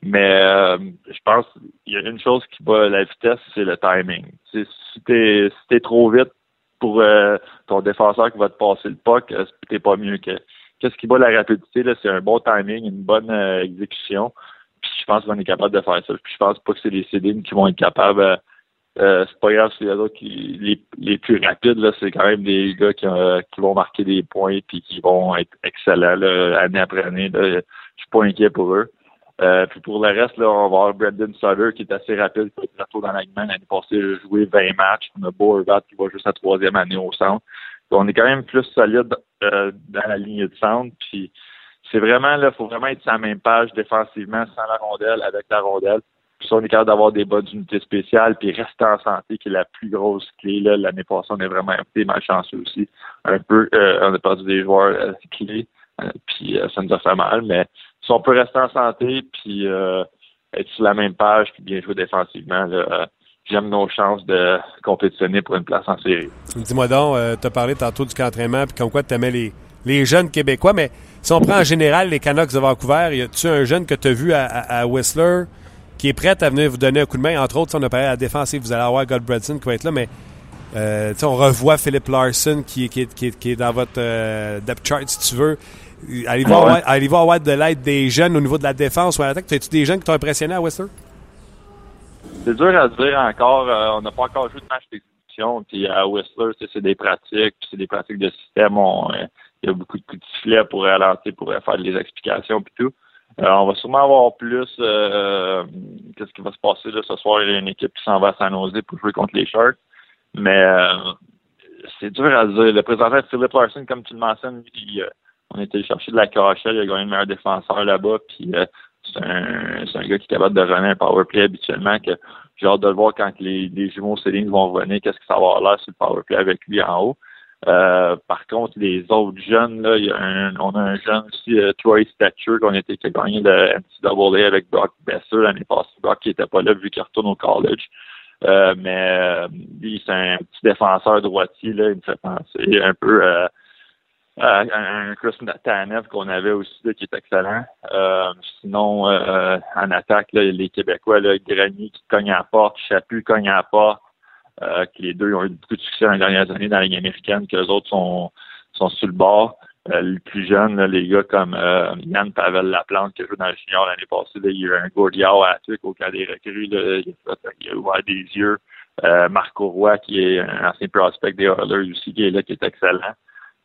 mais euh, je pense qu'il y a une chose qui bat la vitesse, c'est le timing. Si t'es si t'es trop vite pour euh, ton défenseur qui va te passer le puck, t'es pas mieux que. Qu'est-ce qui bat la rapidité c'est un bon timing, une bonne exécution. Je pense qu'on est capable de faire ça. Puis je pense pas que c'est les Cédines qui vont être capables. euh, euh, c'est pas grave si les autres qui les, les plus rapides là, c'est quand même des gars qui, euh, qui vont marquer des points puis qui vont être excellents là, année après année. Là. Je suis pas inquiet pour eux. Puis pour le reste, là, on va avoir Brendan Sutter qui est assez rapide, qui être retour dans l'aliment. L'année passée, il a joué 20 matchs. On a Boervat qui va juste sa troisième année au centre. On est quand même plus solide dans la ligne de centre. Puis c'est vraiment là, faut vraiment être sur la même page défensivement, sans la rondelle, avec la rondelle. Puis si on est capable d'avoir des bonnes unités spéciales, puis rester en santé, qui est la plus grosse clé. Là, l'année passée, on est vraiment été malchanceux aussi. Un peu, euh, on a perdu des joueurs euh, clés, euh, puis euh, ça nous a fait mal. Mais si on peut rester en santé, puis euh, être sur la même page, puis bien jouer défensivement, là, j'aime nos chances de compétitionner pour une place en série. Dis-moi donc, tu as parlé tantôt du camp d'entraînement, puis comme quoi tu aimais les, les jeunes Québécois, mais si on prend en général les Canucks de Vancouver, y a-tu un jeune que tu as vu à, à, à Whistler qui est prêt à venir vous donner un coup de main? Entre autres, si on a parlé à la défensive, vous allez avoir Goldbredson qui va être là, mais euh, tu sais, on revoit Philippe Larson qui, est- qui, qui, qui est dans votre euh, depth chart, si tu veux. Allez-vous Ouais. avoir, de l'aide des jeunes au niveau de la défense ou à l'attaque? As-tu des jeunes qui t'ont impressionné à Whistler? C'est dur à dire encore. euh, on n'a pas encore joué de match d'exécution. Puis à Whistler, c'est des pratiques, puis c'est des pratiques de système. On, euh, il y a beaucoup de coups de sifflet pour ralentir, pour faire des explications puis tout. Euh, on va sûrement avoir plus. euh, Qu'est-ce qui va se passer là ce soir? Il y a une équipe qui s'en va à pour jouer contre les Sharks. Mais euh, c'est dur à dire. Le présentant Philip Larson, comme tu le mentionnes, il, euh, on était chercher de la KHL, il a gagné le meilleur défenseur là-bas. Puis euh, c'est un, un gars qui est capable de runner un power play habituellement. que J'ai hâte de le voir quand les, les jumeaux Céline vont revenir, qu'est-ce que ça va avoir l'air sur le power play avec lui en haut. Euh, par contre, les autres jeunes, là, y a un, on a un jeune aussi, euh, Troy Stature, qu'on était, qui a gagné le NCAA avec Brock Besser l'année passée. Brock qui était pas là vu qu'il retourne au college. Euh, mais euh, lui, c'est un petit défenseur droitier, là, il me fait penser un peu euh, à un Chris Tanev qu'on avait aussi, là, qui est excellent. Sinon, en attaque, là, les Québécois, là, Grenier qui cogne à la porte, Chaput cogne à la porte, euh, que les deux ont eu beaucoup de succès dans les dernières années dans la Ligue américaine, que les autres sont, sont sur le bord. Euh, les plus jeunes, les gars comme euh, Yann Pavel Laplante qui a joué dans le junior l'année passée, là, il y a eu un Gordiao à truc au cas des recrues, là, il, a il a ouvert des yeux. Euh, Marco Roy, qui est un ancien prospect des Oilers aussi, qui est là, qui est excellent.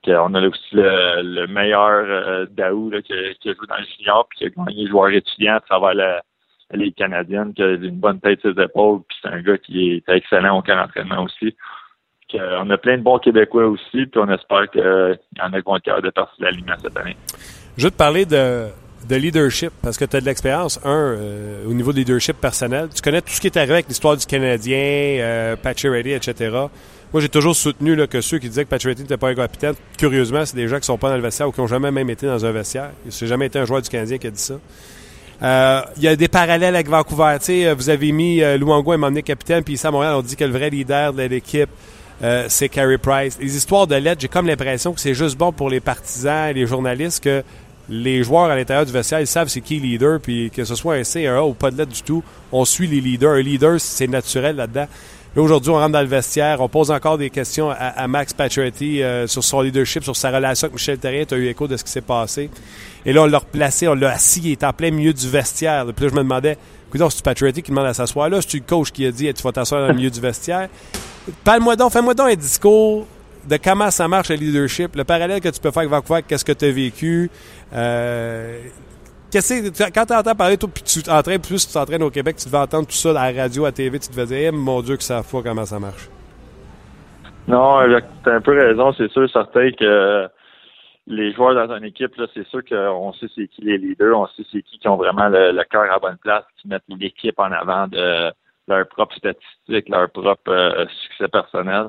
On a aussi le, le meilleur euh, Daou là, qui, qui a joué dans le junior puis qui a gagné joueur étudiant à travers la, Ligue canadienne, qui a une bonne tête sur ses épaules, puis c'est un gars qui est excellent au camp d'entraînement aussi. on a plein de bons Québécois aussi, puis on espère qu'il y en a qui vont être capables de partir de l'aliment cette année. Je veux te parler de, de leadership, parce que tu as de l'expérience, un, euh, au niveau de leadership personnel. Tu connais tout ce qui est arrivé avec l'histoire du Canadien, euh, Patchy Reddy, etc. Moi, j'ai toujours soutenu que ceux qui disaient que Patchy Reddy n'était pas un capitaine, curieusement, c'est des gens qui sont pas dans le vestiaire ou qui n'ont jamais même été dans un vestiaire. C'est jamais été un joueur du Canadien qui a dit ça. Euh, il y a des parallèles avec Vancouver. sais, vous avez mis euh, Louango et m'emmener capitaine, puis ici à Montréal, on dit que le vrai leader de l'équipe, euh, c'est Carey Price. Les histoires de lettres, j'ai comme l'impression que c'est juste bon pour les partisans et les journalistes que les joueurs à l'intérieur du vestiaire, ils savent c'est qui le leader, puis que ce soit un C, un A ou pas de lettre du tout, on suit les leaders. Un leader, c'est naturel là-dedans. Là, aujourd'hui, on rentre dans le vestiaire, on pose encore des questions à, Max Pacioretty euh, sur son leadership, sur sa relation avec Michel Terrien. Tu as eu écho de ce qui s'est passé. Et là, on l'a replacé, on l'a assis, il est en plein milieu du vestiaire. Puis là, je me demandais, écoute, c'est Pacioretty qui demande à s'asseoir là, c'est le coach qui a dit, tu vas t'asseoir dans le milieu du vestiaire? Parle-moi donc, fais-moi donc un discours de comment ça marche le leadership, le parallèle que tu peux faire avec Vancouver, qu'est-ce que tu as vécu. Euh, qu'est-ce quand tu entends parler, toi, puis tu t'entraînes plus, tu t'entraînes au Québec, tu devais entendre tout ça à la radio, à la TV, tu te devais dire, eh, mon Dieu, que ça fout comment ça marche. Non, tu as un peu raison, c'est sûr, certain que les joueurs dans une équipe, là, c'est sûr qu'on sait c'est qui les leaders, on sait c'est qui qui ont vraiment le, cœur à bonne place, qui mettent l'équipe en avant de leur propre statistique, leur propre euh, succès personnel.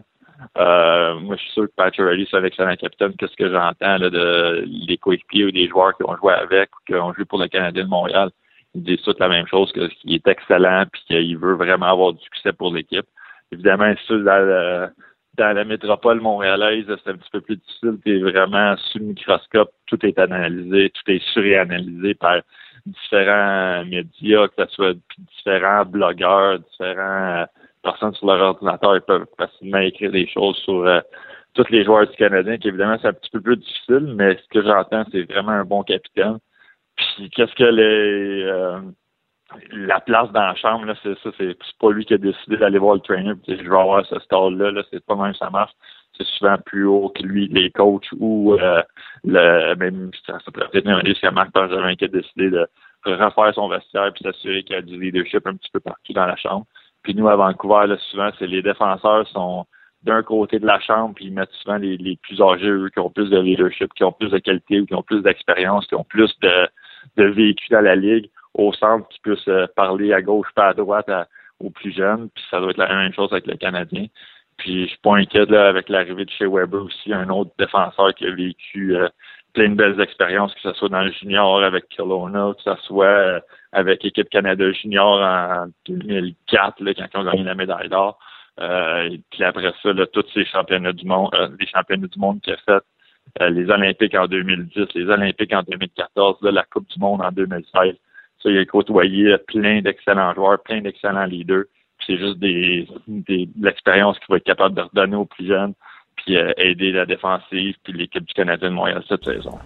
Euh, moi, je suis sûr que Patrick Riley, c'est un capitaine. Qu'est-ce que j'entends là, de des coéquipiers ou des joueurs qui ont joué avec ou qui ont joué pour le Canadien de Montréal? Ils disent toutes la même chose, qu'il est excellent puis qu'il veut vraiment avoir du succès pour l'équipe. Évidemment, dans, dans la métropole montréalaise, c'est un petit peu plus difficile. Tu vraiment sous le microscope. Tout est analysé, tout est suranalysé par différents médias, que ce soit différents blogueurs, différents personnes sur leur ordinateur, ils peuvent facilement écrire des choses sur euh, tous les joueurs du Canadien, qui évidemment c'est un petit peu plus difficile, mais ce que j'entends, c'est vraiment un bon capitaine. Puis qu'est-ce que les euh, la place dans la chambre, là, c'est ça, c'est pas lui qui a décidé d'aller voir le trainer, puis je vais avoir ce stall-là, -là, c'est pas même ça marche. C'est souvent plus haut que lui, les coachs ou euh, le même ça, pourrait peut-être un risque à Marc Benjamin qui a décidé de refaire son vestiaire puis s'assurer qu'il y a du leadership un petit peu partout dans la chambre. Puis nous, à Vancouver, là, souvent, c'est les défenseurs sont d'un côté de la chambre, puis ils mettent souvent les, plus âgés, eux, qui ont plus de leadership, qui ont plus de qualité ou qui ont plus d'expérience, qui ont plus de, de vécu dans la ligue au centre, qui puissent euh, parler à gauche pas à droite aux plus jeunes. Puis ça doit être la même chose avec le Canadien. Puis je suis pas inquiet là, avec l'arrivée de chez Weber aussi, un autre défenseur qui a vécu euh, plein de belles expériences, que ce soit dans le junior avec Kelowna, que ce soit euh, avec l'équipe Canada Junior en 2004, là, quand ils ont gagné la médaille d'or. Euh, puis après ça, là, tous ces championnats du monde, euh, les championnats du monde qu'il a fait, euh, les Olympiques en 2010, les Olympiques en 2014, là, la Coupe du monde en 2016. Ça, il a côtoyé plein d'excellents joueurs, plein d'excellents leaders. c'est juste des, des de l'expérience qu'il va être capable de redonner aux plus jeunes puis euh, aider la défensive puis l'équipe du Canadien de Montréal cette saison.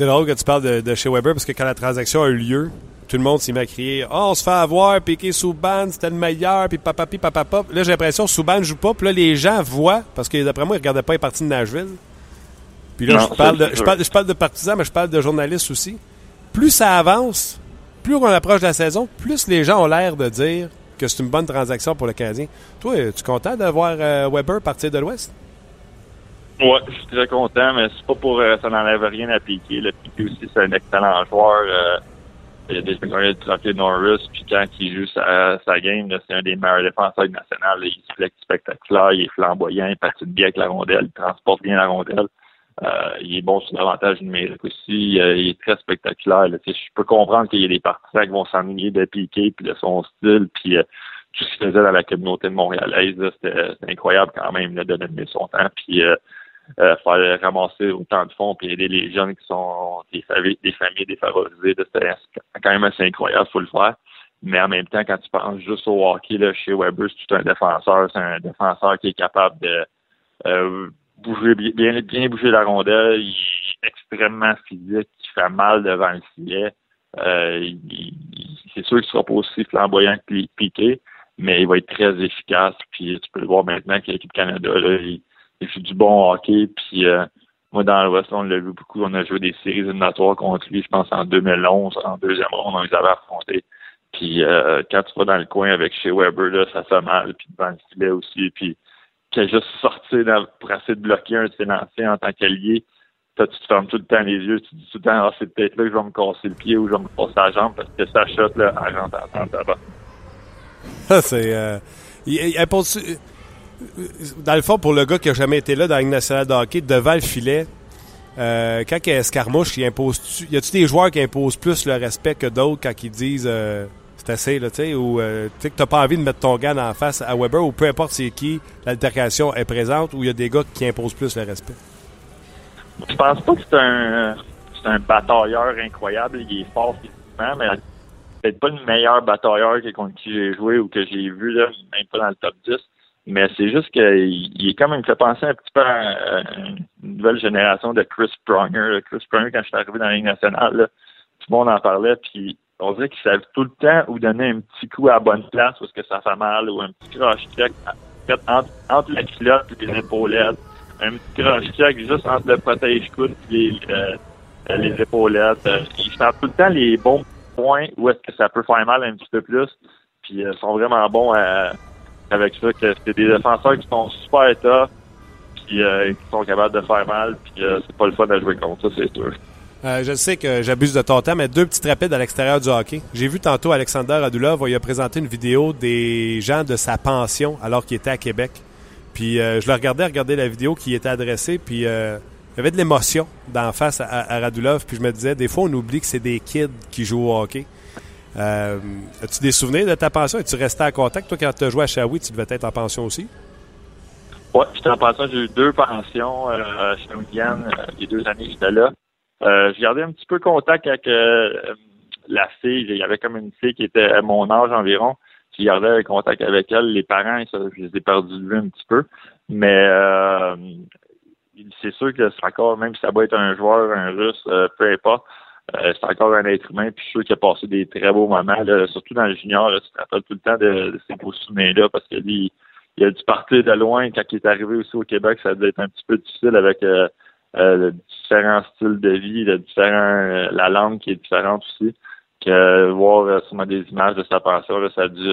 C'est drôle que tu parles de, de, chez Weber parce que quand la transaction a eu lieu, tout le monde s'est mis à crier oh, on se fait avoir, piqué Souban, c'était le meilleur, puis papa, puis papa, papa. Là, j'ai l'impression que Souban ne joue pas, puis là, les gens voient, parce que d'après moi, ils ne regardaient pas les parties de Nashville. Puis là, je, parle de, je, parle, je parle de partisans, mais je parle de journalistes aussi. Plus ça avance, plus on approche de la saison, plus les gens ont l'air de dire que c'est une bonne transaction pour le Canadien. Toi, es-tu content de voir euh, Weber partir de l'Ouest? Oui, je suis très content, mais c'est pas pour euh, ça n'enlève rien à Piqué. Le Piqué aussi, c'est un excellent joueur. Euh, il a déjà gagné le trophée Norris, puis quand il joue sa, sa game, c'est un des meilleurs défenseurs nationaux. Il se spectaculaire, il est flamboyant, il patine bien avec la rondelle, il transporte bien la rondelle. Euh, il est bon sur l'avantage numérique aussi. Euh, il est très spectaculaire. Je peux comprendre qu'il y a des partisans qui vont s'ennuyer de Piqué puis de son style, puis euh, tout ce qu'il faisait dans la communauté montréalaise. C'était incroyable quand même là, de donner son temps. Puis euh, faire ramasser autant de fonds puis aider les jeunes qui sont des familles, des familles défavorisées. C'est quand même assez incroyable, faut le faire. Mais en même temps, quand tu penses juste au hockey, là, chez Weber, c'est tout un défenseur. C'est un défenseur qui est capable de euh, bouger bien, bien bouger la rondelle. Il est extrêmement physique, il fait mal devant le filet. Euh, c'est sûr qu'il sera pas aussi flamboyant que Piqué, mais il va être très efficace. Puis tu peux le voir maintenant que l'équipe Canada, là, il, il fait du bon hockey. Puis euh, moi, dans l'Ouest, on l'a vu beaucoup. On a joué des séries éliminatoires contre lui, je pense, en 2011, en deuxième ronde, on les avait affrontés. Puis euh, quand tu vas dans le coin avec chez Weber, là, ça fait mal. Puis devant le filet aussi. Puis qu'il a juste sorti pour essayer de bloquer un de en tant qu'allié. Toi, tu te fermes tout le temps les yeux. Tu te dis tout le temps, ah, c'est peut-être là que je vais me casser le pied ou je vais me casser la jambe parce que ça shot, là, elle rentre en tabac. c'est. euh, il- dans le fond, pour le gars qui a jamais été là dans la Ligue nationale de hockey, devant le filet, euh, quand il y a escarmouche, il impose y a-tu des joueurs qui imposent plus le respect que d'autres quand ils disent euh, c'est assez, là, tu sais, ou euh, tu sais que t'as pas envie de mettre ton gars en face à Weber, ou peu importe c'est qui, l'altercation est présente, ou y a des gars qui imposent plus le respect? Je pense pas que c'est un un batailleur incroyable. Il est fort physiquement, mais peut-être pas le meilleur batailleur contre qui j'ai joué ou que j'ai vu, là, même pas dans le top 10. Mais c'est juste qu'il il est comme il me fait penser un petit peu à, euh, une nouvelle génération de Chris Pronger. Chris Pronger, quand je suis arrivé dans la nationale, tout le monde en parlait, puis on dirait qu'il savait tout le temps où donner un petit coup à bonne place parce que ça fait mal ou un petit croche check fait entre, entre la culotte et les épaulettes. Un petit croche check juste entre le protège-coude et les, euh, euh, les épaulettes. Euh, ils savent tout le temps les bons points où est-ce que ça peut faire mal un petit peu plus. Puis euh, ils sont vraiment bons à- avec ça. que C'est des défenseurs qui sont super tough puis euh, qui sont capables de faire mal. Puis euh, c'est pas le fun à jouer contre ça, c'est sûr. Euh, je sais que j'abuse de ton temps, mais deux petites rapides à l'extérieur du hockey. J'ai vu tantôt Alexander Radulov, il a présenté une vidéo des gens de sa pension alors qu'il était à Québec. Puis je le regardais regarder la vidéo qui était adressée, puis il y avait de l'émotion d'en face à, à Radulov, puis je me disais, des fois on oublie que c'est des kids qui jouent au hockey. Euh, As-tu des souvenirs de ta pension? Es-tu resté en contact? Toi, quand tu as joué à Shawi, tu devais être en pension aussi? Ouais, j'étais en pension, j'ai eu deux pensions euh, chez Wigan, euh, les deux années que j'étais là. Euh, j'ai gardé un petit peu contact avec la fille. Il y avait comme une fille qui était à mon âge environ. J'ai gardé contact avec elle. Les parents, je les ai perdus de vue un petit peu. Mais c'est sûr que encore, même si ça doit être un joueur, un russe, peu importe, euh, c'est encore un être humain. Puis je suis sûr qu'il a passé des très beaux moments, là, surtout dans le junior. Là, tu te rappelles tout le temps de, ces beaux souvenirs-là parce que lui, il a dû partir de loin quand il est arrivé aussi au Québec. Ça devait être un petit peu difficile avec euh, euh, différents styles de vie, euh, la langue qui est différente aussi. Que euh, voir sûrement des images de sa pension, là, ça a dû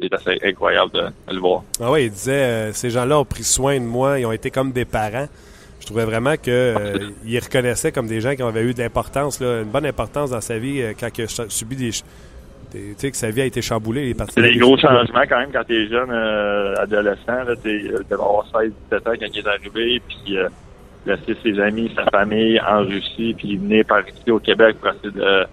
être assez incroyable de, le voir. Ah oui, il disait, ces gens-là ont pris soin de moi, ils ont été comme des parents. Je trouvais vraiment que euh, il reconnaissait comme des gens qui avaient eu de l'importance, une bonne importance dans sa vie euh, quand il a subi des, tu sais que sa vie a été chamboulée. C'est des gros changements quand même quand t'es jeune euh, adolescent. Là, t'es, avoir 16, 17 ans quand il est arrivé, puis euh, laisser ses amis, sa famille en Russie, puis venir par ici au Québec pour essayer de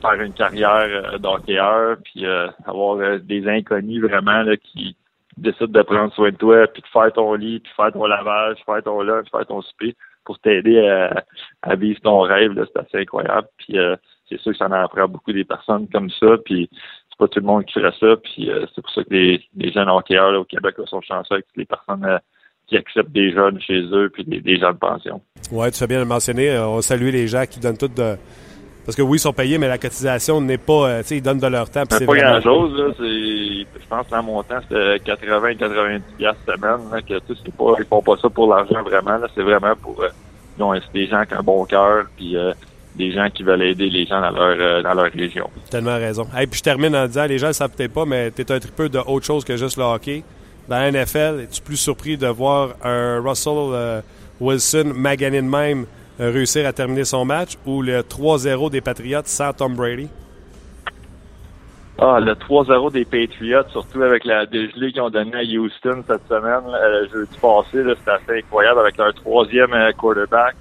faire une carrière euh, d'hockeyeur, puis euh, avoir euh, des inconnus vraiment là, qui décident de prendre soin de toi, puis de faire ton lit, puis faire ton lavage, faire ton lunch, faire ton souper pour t'aider à, à vivre ton rêve. C'est assez incroyable. Puis euh, c'est sûr que ça en apprend beaucoup des personnes comme ça. Puis c'est pas tout le monde qui ferait ça. Puis euh, c'est pour ça que les, les jeunes hockeyeurs au Québec sont chanceux avec les personnes euh, qui acceptent des jeunes chez eux puis des, des gens de pension. Ouais, tu fais bien le mentionner. Euh, On salue les gens qui donnent tout de. Parce que oui, ils sont payés, mais la cotisation n'est pas. euh, tu sais, ils donnent de leur temps. C'est c'est pas vraiment- grand chose, là. C'est, je pense que dans mon temps, c'était 80, 90 piastres semaine, là, que, c'est pas, ils font pas ça pour l'argent vraiment. C'est vraiment pour, euh, ils ont- c'est des gens qui ont un bon cœur puis euh, des gens qui veulent aider les gens dans leur, euh, dans leur région. Tellement raison. Et puis je termine en disant, les gens ne savent peut-être pas, mais tu es un tripeux de autre chose que juste le hockey. Dans la NFL, es-tu plus surpris de voir un Russell euh, Wilson magané de même réussir à terminer son match ou le 3-0 des Patriots sans Tom Brady? Ah, le 3-0 des Patriots, surtout avec la dégelée qu'ils ont donnée à Houston cette semaine, euh, jeudi passé, c'était assez incroyable avec leur troisième euh, quarterback.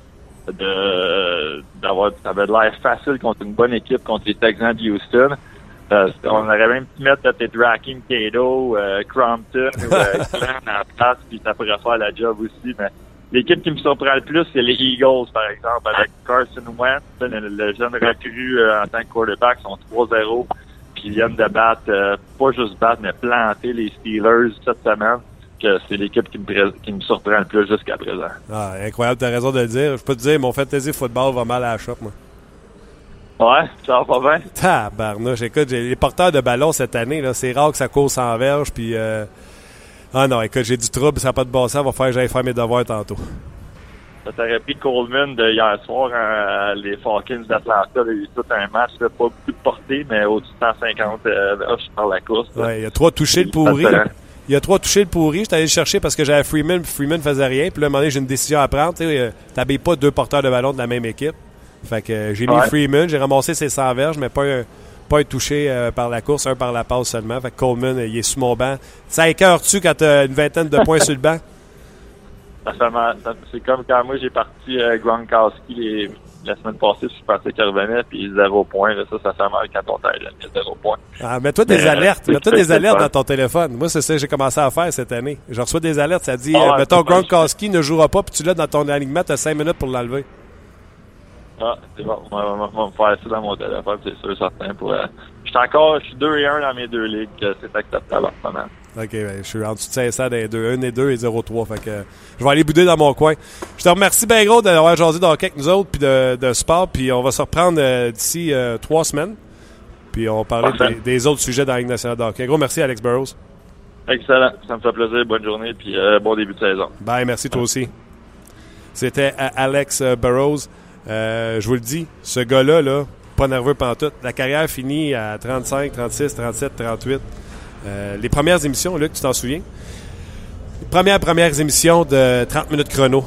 De, d'avoir, ça avait l'air facile contre une bonne équipe, contre les Texans de Houston. Euh, on aurait même pu mettre peut-être Draken, Cato, euh, Crompton ou Glenn en place, puis ça pourrait faire la job aussi. Mais l'équipe qui me surprend le plus, c'est les Eagles, par exemple, avec Carson Wentz, le, jeune recrue euh, en tant que quarterback, sont 3-0 puis ils viennent de battre, euh, pas juste battre, mais planter les Steelers cette semaine, que c'est l'équipe qui me, qui me surprend le plus jusqu'à présent. Ah, incroyable, tu as raison de le dire. Je peux te dire, mon fantasy football va mal à la shop, moi. Ouais, ça va pas bien? Tabarnouche, écoute, j'ai les porteurs de ballon cette année, là, c'est rare que ça court sans verge, puis... euh, Ah non, écoute, j'ai du trouble, ça n'a pas de bon sens, va faire que j'aille faire mes devoirs tantôt. Ça t'aurait pris Coleman de hier soir, hein, les Falcons d'Atlanta. A eu tout un match, là, pas beaucoup de portée, mais au-dessus de 150 euh, par la course. Ouais, il y a trois touchés le pourri. Il y a trois touchés le pourri. J'étais allé le chercher parce que j'avais Freeman, puis Freeman faisait rien. Puis là, à un moment donné, j'ai une décision à prendre. Tu sais, euh, pas deux porteurs de ballon de la même équipe. Fait que euh, j'ai mis Ouais. Freeman, j'ai ramassé ses 100 verges, mais pas un, pas un touché euh, par la course, un par la passe seulement. Fait que Coleman, euh, il est sous mon banc. Ça écœure-tu quand t'as une vingtaine de points sur le banc? Ça C'est comme quand moi j'ai parti euh, Gronkowski les- la semaine passée, je pensais qu'il revenait, puis zéro point. Là, ça, ça fait mal quand on taille, là, il y a zéro point. Ah, mets-toi des euh, alertes. Mets-toi des alertes dans ton téléphone. Moi, c'est ça que j'ai commencé à faire cette année. Je reçois des alertes. Ça dit, Ah ouais, mettons, Gronkowski ne jouera pas, puis tu l'as dans ton alignement, t'as 5 minutes pour l'enlever. Ah, c'est bon. On va, on va- on va me faire ça dans mon téléphone, c'est sûr, certain. Pour, euh, je suis encore, je suis 2 et 1 dans mes deux ligues. euh, C'est acceptable en ce moment. OK, ben, je suis en dessous de 500 des deux. 1 et 2 et 0-3. Fait que euh, je vais aller bouder dans mon coin. Je te remercie bien gros d'avoir jasé hockey avec nous autres, puis de, de sport. Puis on va se reprendre euh, d'ici trois semaines. Puis on va parler des, des autres sujets dans la Ligue nationale de hockey. Gros merci, Alex Burrows. Excellent. Ça me fait plaisir. Bonne journée, puis bon début de saison. Bye, merci toi aussi. C'était Alex Burrows. Euh, je vous le dis, ce gars-là, là, pas nerveux pantoute. La carrière finit à 35, 36, 37, 38. Euh, les premières émissions, Luc, tu t'en souviens? Les premières, premières émissions de 30 minutes chrono.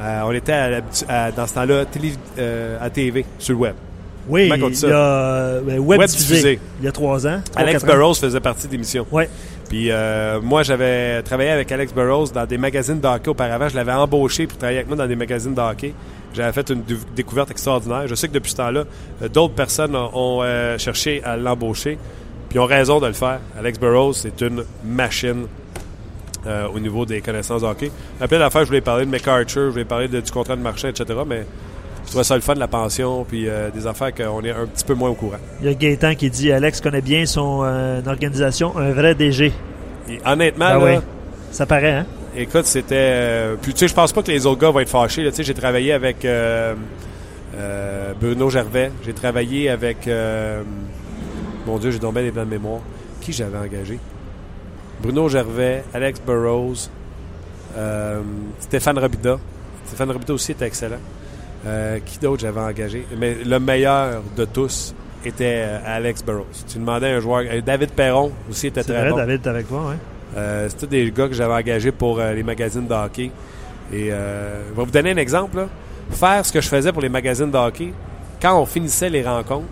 Euh, on était à à- dans ce temps-là euh, à TV, sur le web. Oui, Comment il y a euh, ben, web, Web diffusé, diffusé. il y a trois ans. Alex. Burrows faisait partie de l'émission. Ouais. Puis euh, moi, j'avais travaillé avec Alex Burrows dans des magazines de hockey auparavant. Je l'avais embauché pour travailler avec moi dans des magazines de hockey. J'avais fait une découverte extraordinaire. Je sais que depuis ce temps-là, euh, d'autres personnes ont, ont, euh, cherché à l'embaucher. Puis ont raison de le faire. Alex Burrows, c'est une machine euh, au niveau des connaissances de hockey. Il y a plein d'affaires, je voulais parler de McArthur, je voulais parler de- du contrat de marché, etc. Mais je trouvais ça le fun, la pension, puis euh, des affaires qu'on est un petit peu moins au courant. Il y a Gaétan qui dit Alex connaît bien son euh, organisation, un vrai DG. Et honnêtement, Ah là. Ça paraît, hein? Écoute, c'était. euh, puis tu sais, je pense pas que les autres gars vont être fâchés. Tu sais, j'ai travaillé avec Bruno Gervais. J'ai travaillé avec. mon Dieu, j'ai tombé des plans de mémoire. Qui j'avais engagé? Bruno Gervais, Alex Burrows, Stéphane Robida. Stéphane Robida aussi était excellent. Euh, qui d'autre j'avais engagé? Mais le meilleur de tous était euh, Alex Burrows. Tu demandais à un joueur. euh, David Perron aussi était très vrai, bon. David avec toi, ouais. Euh, c'est tous des gars que j'avais engagés pour les magazines de hockey. Et je vais vous donner un exemple. là. Faire ce que je faisais pour les magazines de hockey, quand on finissait les rencontres,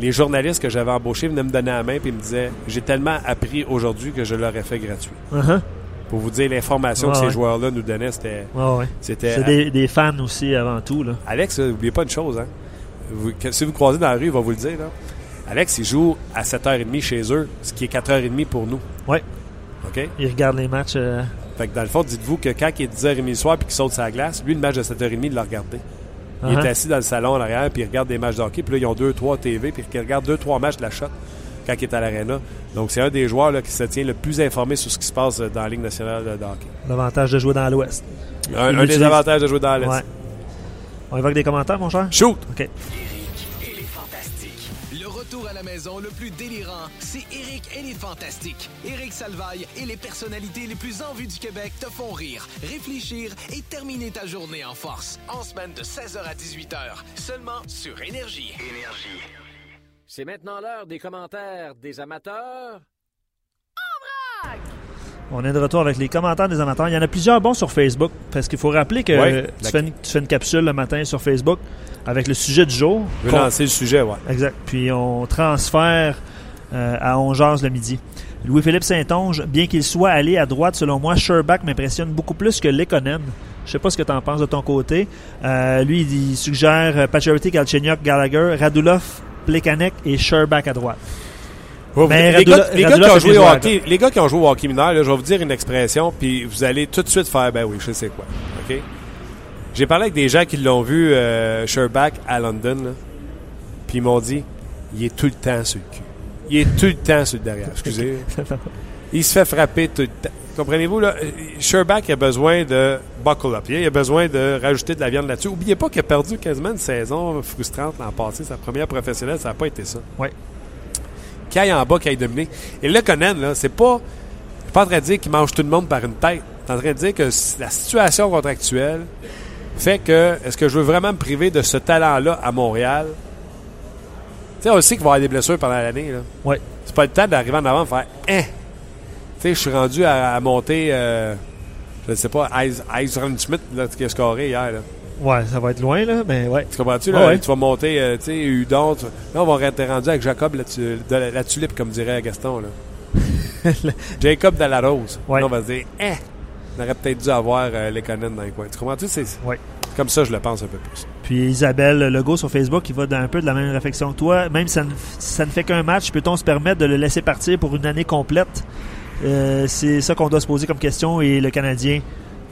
les journalistes que j'avais embauchés venaient me donner la main et me disaient J'ai tellement appris aujourd'hui que je l'aurais fait gratuit. Uh-huh. Pour vous dire, l'information que ces ouais. joueurs-là nous donnaient, c'était. Ouais, ouais. c'était C'est des, des fans aussi avant tout, là. Alex, euh, n'oubliez pas une chose. Hein. Vous- si vous croisez dans la rue, il va vous le dire. Là. Alex, il joue à 7h30 chez eux, ce qui est 4h30 pour nous. Ouais. OK? Ils regardent les matchs. euh, Fait que dans le fond, dites-vous que quand il est 10h30 le soir puis qu'il saute sa glace, lui, le match de 7h30, il l'a regardé. Il Uh-huh. est assis dans le salon en arrière puis il regarde des matchs de hockey. Puis là, ils ont 2-3 TV puis il regarde 2-3 matchs de la shot quand il est à l'aréna. Donc, c'est un des joueurs là, qui se tient le plus informé sur ce qui se passe euh, dans la Ligue nationale de hockey. L'avantage de jouer dans l'Ouest. Un, un des avantages de jouer dans l'Est. Ouais. On évoque des commentaires, mon cher? Shoot! OK. Eric et les Fantastiques. Le retour à la maison le plus délirant, c'est Eric et les Fantastiques. Eric Salvaille et les personnalités les plus en vue du Québec te font rire, réfléchir et terminer ta journée en force. En semaine de 16h à 18h, seulement sur Énergie. Énergie. C'est maintenant l'heure des commentaires des amateurs. On est de retour avec les commentaires des amateurs. Il y en a plusieurs bons sur Facebook. Parce qu'il faut rappeler que Ouais, tu, la- fais une, tu fais une capsule le matin sur Facebook avec le sujet du jour. Je vais Qu'on- lancer le sujet, ouais. Exact. Puis on transfère euh, à On jase le midi. Louis-Philippe Saint-Onge, bien qu'il soit allé à droite, selon moi, Sherbach m'impressionne beaucoup plus que Lekonen. Je sais pas ce que tu en penses de ton côté. Euh, lui, il suggère euh, Pacioretty, Galchenyuk, Gallagher, Radulov, Plekanec et Sherbach à droite. Ouais, vous- les, Radula- gars, les gars Radula qui ont joué au hockey, les gars qui ont joué au hockey mineur, là, je vais vous dire une expression, puis vous allez tout de suite faire, ben oui, je sais quoi. OK? J'ai parlé avec des gens qui l'ont vu, euh, Sherbach, à London, là, puis ils m'ont dit, il est tout le temps sur le cul. Il est tout le temps sur le derrière, excusez. il se fait frapper tout le temps. Comprenez-vous, là? Sherbach a besoin de buckle up. Il a besoin de rajouter de la viande là-dessus. Oubliez pas qu'il a perdu quasiment une saison frustrante l'an passé. Sa première professionnelle, ça n'a pas été ça Ouais. qui aille en bas, qui aille dominer. Et le Conan, là, c'est pas. Je suis pas en train de dire qu'il mange tout le monde par une tête. Je suis en train de dire que la situation contractuelle fait que, est-ce que je veux vraiment me priver de ce talent-là à Montréal? Tu sais, on sait qu'il va y avoir des blessures pendant l'année. là. Ouais. C'est pas le temps d'arriver en avant et faire Hein! Tu sais, je suis rendu à, à monter, euh, je ne sais pas, Eisran Schmidt, là, qui a scoré hier. Là. Ouais, ça va être loin, là, mais ouais. Tu comprends-tu? Là, Ouais. Tu vas monter, euh, tu sais, Udon. tu- Là, on va être rendu avec Jacob, la, tu- de la, la tulipe, comme dirait Gaston. Là. Jacob de la rose. Ouais. Là, on va se dire, hein, on aurait peut-être dû avoir euh, les Conan dans les coins. Tu comprends-tu? C'est Ouais. comme ça, je le pense un peu plus. Puis Isabelle Legault sur Facebook, qui va dans un peu de la même réflexion que toi. Même si ça ne, si ça ne fait qu'un match, peut-on se permettre de le laisser partir pour une année complète? Euh, c'est ça qu'on doit se poser comme question et le Canadien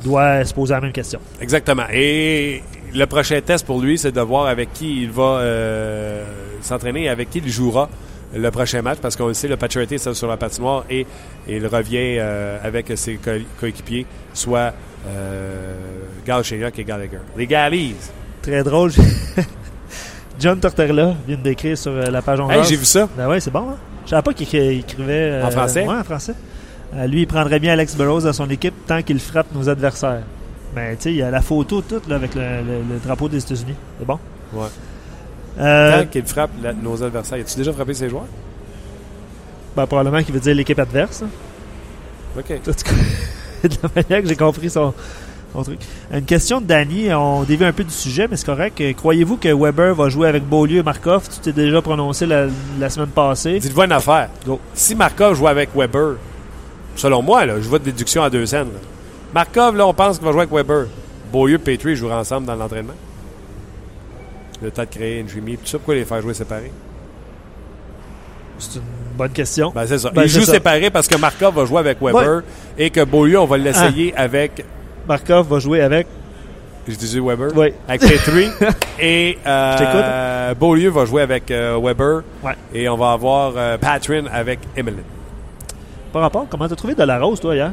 doit se poser la même question. Exactement. Et le prochain test pour lui, c'est de voir avec qui il va euh, s'entraîner et avec qui il jouera le prochain match, parce qu'on le sait, le Paturity est sur la patinoire et, et il revient euh, avec ses co- coéquipiers, soit euh, Galchenyuk et Gallagher. Les Gallies. Très drôle. John Tortorella vient d'écrire sur la page on Hey, j'ai vu ça. Ben ouais, c'est bon. Hein? Je savais pas qu'il écri- écrivait En français? Ouais, en français. Euh, lui, il prendrait bien Alex Burrows dans son équipe tant qu'il frappe nos adversaires. Mais tu sais, il y a la photo toute là, avec le, le- le drapeau des États-Unis. C'est bon? Ouais. Euh, Tant qu'il frappe la- nos adversaires. As-tu déjà frappé ses joueurs? ben, probablement qu'il veut dire l'équipe adverse. hein. OK. De la manière que j'ai compris son, son truc. Une question de Danny, on dévie un peu du sujet, mais c'est correct. Croyez-vous que Weber va jouer avec Beaulieu et Markov? Tu t'es déjà prononcé la, la semaine passée. Dites-vous une affaire. Go. Si Markov joue avec Weber, selon moi, là, je vois de déduction à deux scènes. là. Markov, là, on pense qu'il va jouer avec Weber. Beaulieu et Petrie joueront ensemble dans l'entraînement. Le temps de créer une chimie, tout ça, pourquoi les faire jouer séparés? C'est une bonne question. Ben, c'est ça. Ben, Ils jouent ça. séparés parce que Markov va jouer avec Weber et que Beaulieu, on va l'essayer Ah. avec. Markov va jouer avec. Je disais Weber? Oui. Avec Petrie. et euh, Beaulieu va jouer avec euh, Weber. Ouais. Et on va avoir euh, Patrin avec Emeline. Par rapport, comment t'as trouvé de la rose, toi, hier?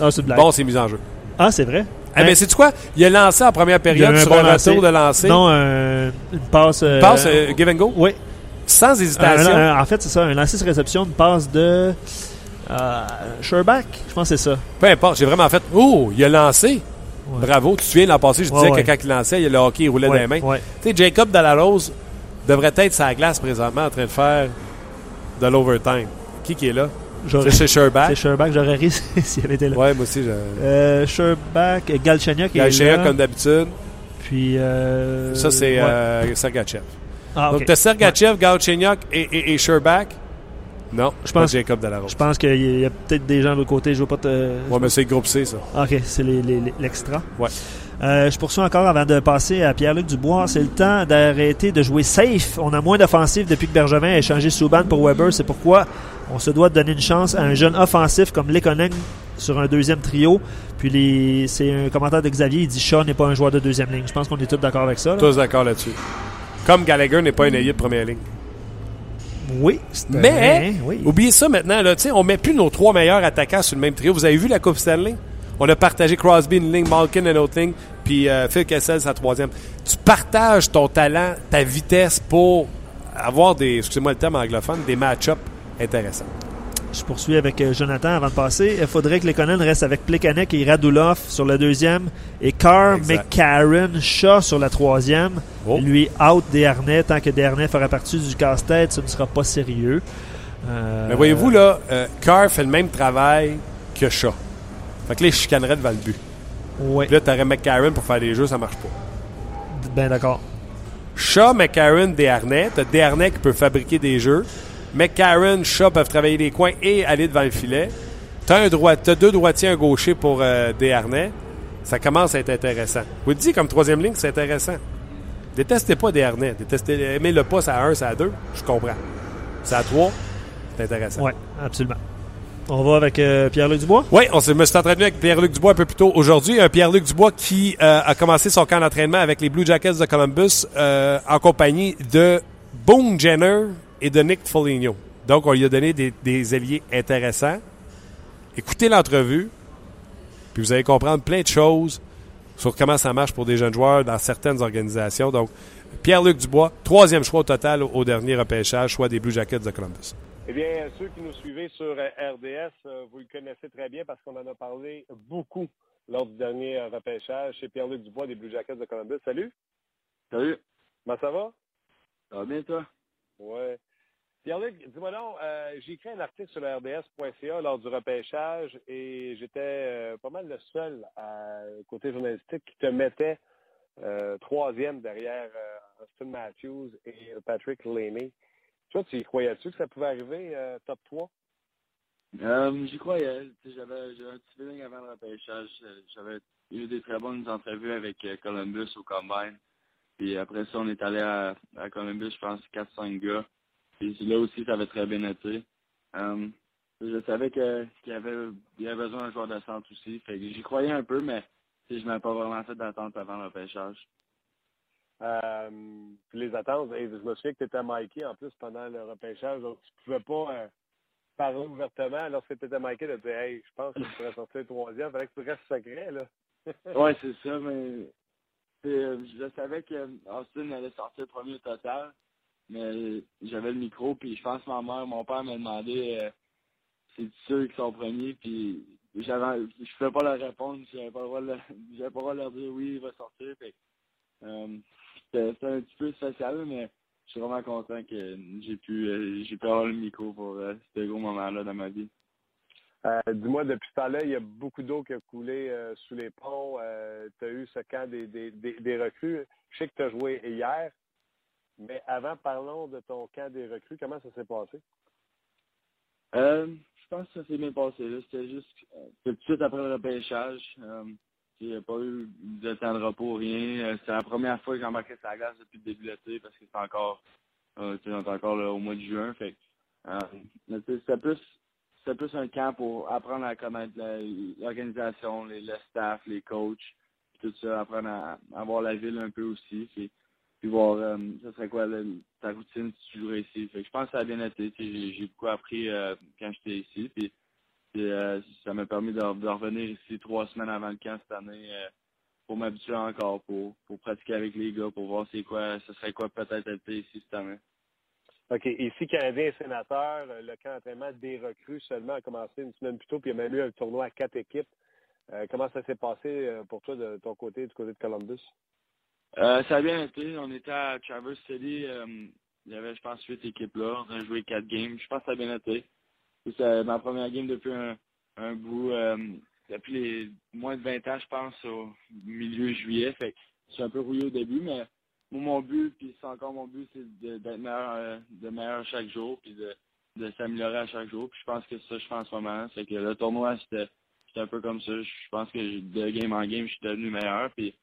Ah, c'est une blague. Bon, c'est mis en jeu. Ah, c'est vrai? Eh mais c'est quoi? Il a lancé en première période sur bon un lancer. retour de lancer. Non, un- une passe. euh, Passe euh, give and go? Oui. Sans hésitation. Un- un- en fait, c'est ça. Un lancer sur réception, une passe de. Euh, Sherback, je pense que c'est ça. Peu importe. J'ai vraiment fait. Oh, il a lancé. Ouais. Bravo. Tu te souviens, l'an passé, je disais ouais. que quand il lançait, il- le hockey il roulait dans les mains. Tu sais, Jacob Dalarose devrait être sa glace présentement en train de faire de l'overtime. Qui qui est là? C'est chez Sherback? C'est Sherback, j'aurais ri s'il avait été là. Ouais, moi aussi. Euh, Sherback, Galchenyuk Il y a est là. comme d'habitude. Puis. euh, Ça, c'est ouais. euh, Sergachev. Ah. Donc, t'as Sergachev, Galchenyuk et, et, et Sherback? Non, Je pense- Jacob Dalarose. Je pense qu'il y a peut-être des gens de l'autre côté. Je veux pas te. Ouais, mais c'est groupe C, ça. Ah, Ok, c'est les- les- les- l'extra. Ouais. Euh, je poursuis encore avant de passer à Pierre-Luc Dubois. C'est le temps d'arrêter de jouer safe. On a moins d'offensive depuis que Bergevin a échangé Souban pour Weber. C'est pourquoi on se doit de donner une chance à un jeune offensif comme Lekonen sur un deuxième trio. Puis les, c'est un commentaire de Xavier. Il dit Shaw n'est pas un joueur de deuxième ligne. Je pense qu'on est tous d'accord avec ça. là. Tous d'accord là-dessus. Comme Gallagher n'est pas un ailier de première ligne. Oui. Mais, oui. oubliez ça maintenant, là, on met plus nos trois meilleurs attaquants sur le même trio. Vous avez vu la Coupe Stanley? On a partagé Crosby une ligne, Malkin une autre ligne, puis euh, Phil Kessel sa troisième. Tu partages ton talent, ta vitesse pour avoir des, excusez-moi le terme anglophone, des match-ups intéressants. Je poursuis avec euh, Jonathan avant de passer. Il faudrait que Lekonen reste avec Plekanec et Radulov sur le deuxième et Carr. McCarron, Shaw sur la troisième. Oh. Lui, out Desharnais. Tant que Desharnais fera partie du casse-tête, ce ne sera pas sérieux. Euh, Mais voyez-vous, là, euh, Carr fait le même travail que Shaw. Fait que là, il chicanerait devant le but. Oui, Puis là, t'aurais McCarron pour faire des jeux, ça marche pas. ben d'accord. Shaw, McCarron, Desharnais. T'as Desharnais qui peut fabriquer des jeux. McCarron, Shaw peuvent travailler les coins et aller devant le filet. T'as un droit, t'as deux droitiers, un gaucher pour euh, Desharnais. Ça commence à être intéressant. Vous le dites comme troisième ligne, c'est intéressant. Détestez pas Desharnais. Détestez, aimez le pas, c'est à 1, c'est à 2. Je comprends. C'est à 3. C'est intéressant. Oui, absolument. On va avec euh, Pierre-Luc Dubois? Oui, on se, me suis entretenu avec Pierre-Luc Dubois un peu plus tôt aujourd'hui. Un Pierre-Luc Dubois qui euh, a commencé son camp d'entraînement avec les Blue Jackets de Columbus euh, en compagnie de Boone Jenner et de Nick Foligno. Donc, on lui a donné des, des ailiers intéressants. Écoutez l'entrevue, puis vous allez comprendre plein de choses sur comment ça marche pour des jeunes joueurs dans certaines organisations. Donc, Pierre-Luc Dubois, troisième choix au total au dernier repêchage, choix des Blue Jackets de Columbus. Eh bien, ceux qui nous suivez sur euh, RDS, euh, vous le connaissez très bien parce qu'on en a parlé beaucoup lors du dernier euh, repêchage chez Pierre-Luc Dubois des Blue Jackets de Columbus. Salut! Salut! Comment ça va? Ça va bien, toi? Ouais. Pierre-Luc, dis-moi donc, euh, j'ai écrit un article sur le RDS.ca lors du repêchage et j'étais euh, pas mal le seul à côté journalistique qui te mettait euh, troisième derrière Austin Matthews et Patrick Laney. Tu croyais-tu que ça pouvait arriver euh, top 3? Euh, J'y croyais. J'avais un petit feeling avant le repêchage. J'avais eu des très bonnes entrevues avec euh, Columbus au Combine. Puis après ça, on est allé à, à Columbus, je pense, 4-5 gars. Puis là aussi, ça avait très bien été. Je savais qu'il y avait besoin d'un joueur de centre aussi. J'y croyais un peu, mais je m'avais pas vraiment fait d'attente avant le repêchage. Euh, les attentes, et je me souviens que tu étais Mikey en plus pendant le repêchage, donc tu pouvais pas euh, parler ouvertement lorsque tu étais Mikey de dire Hey, je pense que tu pourrais sortir troisième, fallait que tu restes secret là. ouais, c'est ça, mais euh, je savais que Austin allait sortir premier au total, mais j'avais le micro, puis je pense que ma mère, mon père m'a demandé c'est sûr qu'ils sont premiers, puis j'avais je pouvais pas leur répondre, j'avais pas le droit pas le droit de leur dire oui, il va sortir. C'était un petit peu spécial, mais je suis vraiment content que j'ai pu euh, j'ai pu avoir le micro pour euh, ce gros moment-là dans ma vie. Euh, Dis-moi, depuis ce temps-là, il y a beaucoup d'eau qui a coulé euh, sous les ponts. Euh, tu as eu ce camp des, des, des, des recrues. Je sais que tu as joué hier, mais avant, parlons de ton camp des recrues. Comment ça s'est passé? Je pense que ça s'est bien passé. C'était juste tout de suite après le repêchage. Euh, il n'y a pas eu de temps de repos, rien. C'est la première fois que j'ai embarqué sur la glace depuis le début de l'été parce que c'est encore, euh, on encore au mois de juin. Fait euh, c'est plus plus un camp pour apprendre à connaître l'organisation, le staff, les coachs, tout ça, apprendre à, voir la ville un peu aussi, puis, voir euh, ça serait quoi ta routine si tu jouerais ici. Je pense que ça a bien été. J'ai beaucoup appris euh, quand j'étais ici. Euh, ça m'a permis de, de, revenir ici trois semaines avant le camp cette année euh, pour m'habituer encore, pour, pour pratiquer avec les gars, pour voir c'est quoi, ce serait quoi peut-être être ici cette année. OK. Ici, Canadien et sénateur, le camp d'entraînement des recrues seulement a commencé une semaine plus tôt, puis il y a même eu un tournoi à quatre équipes. Euh, comment ça s'est passé euh, pour toi de ton côté, du côté de Columbus? Euh, ça a bien été. On était à Traverse City. Euh, il y avait, je pense, huit équipes là. On a joué quatre games. Je pense que ça a bien été. C'est ma première game depuis un, un bout, depuis les moins de 20 ans, je pense, au milieu juillet. Fait que je suis un peu rouillé au début, mais mon but, puis c'est encore mon but, c'est d'être meilleur, euh, de meilleur chaque jour, puis de, de s'améliorer à chaque jour. Puis je pense que ça, je fais en ce moment. C'est que le tournoi, c'était un peu comme ça. Je pense que de game en game, je suis devenu meilleur. Puis,